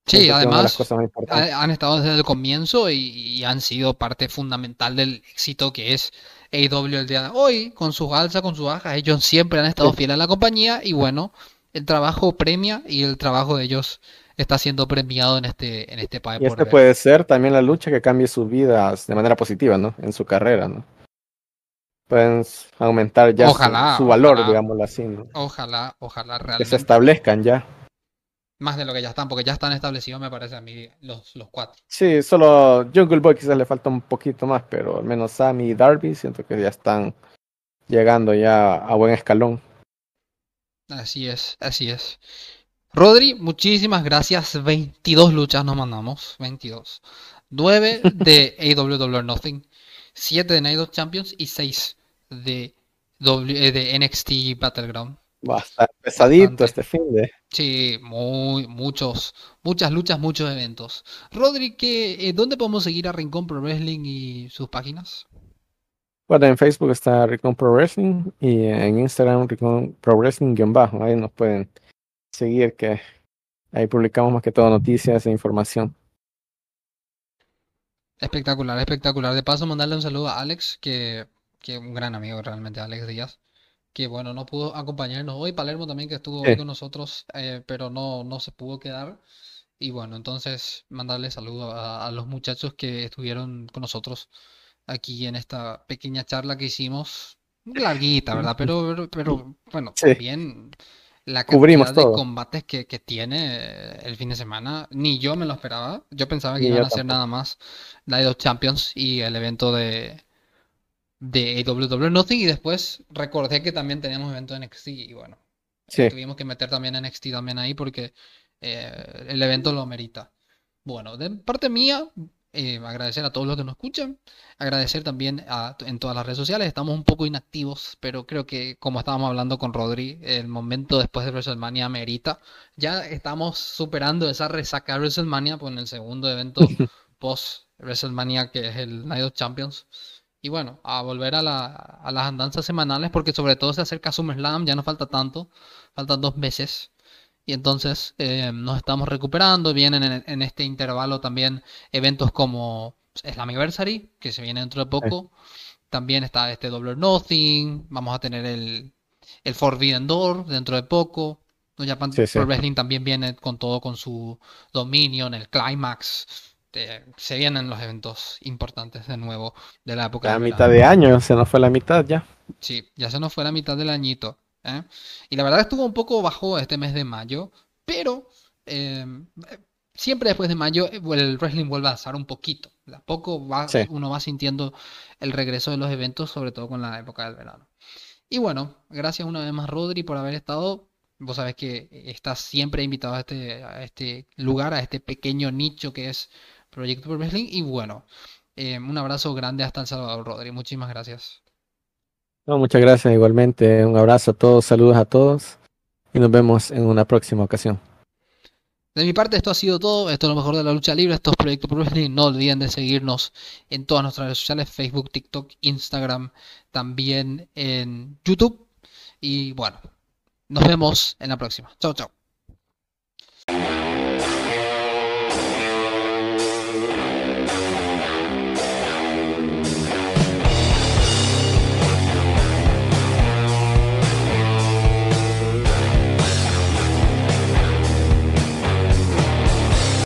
Sí, además han estado desde el comienzo y, y han sido parte fundamental del éxito que es AEW el día de hoy, con sus alzas, con sus bajas, ellos siempre han estado Sí, fieles a la compañía y bueno, el trabajo premia y el trabajo de ellos está siendo premiado en este, en este país. Y este puede ser también la lucha que cambie sus vidas de manera positiva, ¿no? En su carrera, ¿no? Pueden aumentar ya su, valor, digámoslo así, ¿no? Ojalá, ojalá realmente. Que se establezcan ya. Más de lo que ya están, porque ya están establecidos, me parece a mí, los, los cuatro. Sí, solo Jungle Boy quizás le falta un poquito más, pero al menos Sammy y Darby siento que ya están llegando ya a buen escalón. Así es, así es. Rodri, muchísimas gracias. 22 luchas nos mandamos. 22. 9 de AWW Nothing. 7 de Night of Champions y 6 de, w, de NXT Battleground. Bastante pesadito este fin de. Sí, muy, muchos, muchas luchas, muchos eventos. Rodri, ¿qué, eh, ¿dónde podemos seguir a Rincón Pro Wrestling y sus páginas? Bueno, en Facebook está Rincón Pro Wrestling y en Instagram Rincón Pro Wrestling-bajo. Ahí nos pueden seguir, que ahí publicamos más que todo noticias e información. Espectacular, espectacular. De paso, mandarle un saludo a Alex, que, que un gran amigo realmente, Alex Díaz que bueno, no pudo acompañarnos hoy. Palermo también que estuvo con nosotros, eh, pero no, no se pudo quedar. Y bueno, entonces mandarle saludos a, los muchachos que estuvieron con nosotros aquí en esta pequeña charla que hicimos. Larguita, ¿verdad? Pero, pero, bueno, también la cantidad de combates que, que, tiene el fin de semana, ni yo me lo esperaba. Yo pensaba que iban a ser nada más la de Champions y el evento de, de WWE Nothing y después recordé que también teníamos evento de NXT y bueno, tuvimos que meter también NXT también ahí porque eh, el evento lo merita. Bueno, de parte mía, eh, agradecer a todos los que nos escuchan, agradecer también a, en todas las redes sociales, estamos un poco inactivos, pero creo que como estábamos hablando con Rodri, el momento después de WrestleMania merita. Ya estamos superando esa resaca de WrestleMania con el segundo evento post WrestleMania que es el Night of Champions. Y bueno, a volver a, la, a las andanzas semanales, porque sobre todo se acerca SummerSlam, ya no falta tanto, faltan dos meses. Y entonces eh, nos estamos recuperando. Vienen en, este intervalo también eventos como Slammiversary, que se viene dentro de poco. También está este Double Nothing. Vamos a tener el, el Forbidden Door dentro de poco. Japan Pro Wrestling también viene con todo, con su Dominion, el Climax. Este, se vienen los eventos importantes de nuevo de la época. La mitad de año, se nos fue la mitad ya. Sí, ya se nos fue la mitad del añito. ¿eh? Y la verdad estuvo un poco bajo este mes de mayo, pero eh, siempre después de mayo eh, el wrestling vuelve a alzar un poquito. De a poco va, uno va sintiendo el regreso de los eventos, sobre todo con la época del verano. Y bueno, gracias una vez más Rodri por haber estado. Vos sabés que estás siempre invitado a este, a este lugar, a este pequeño nicho que es Proyecto Pro Wrestling. Y bueno, eh, un abrazo grande hasta El Salvador, Rodri. Muchísimas gracias. No, muchas gracias igualmente. Un abrazo a todos, saludos a todos y nos vemos en una próxima ocasión. De mi parte, esto ha sido todo. Esto es lo mejor de la lucha libre. Esto es Proyecto Pro Wrestling. No olviden de seguirnos en todas nuestras redes sociales: Facebook, TikTok, Instagram, también en YouTube. Y bueno, nos vemos en la próxima. Chao, chao.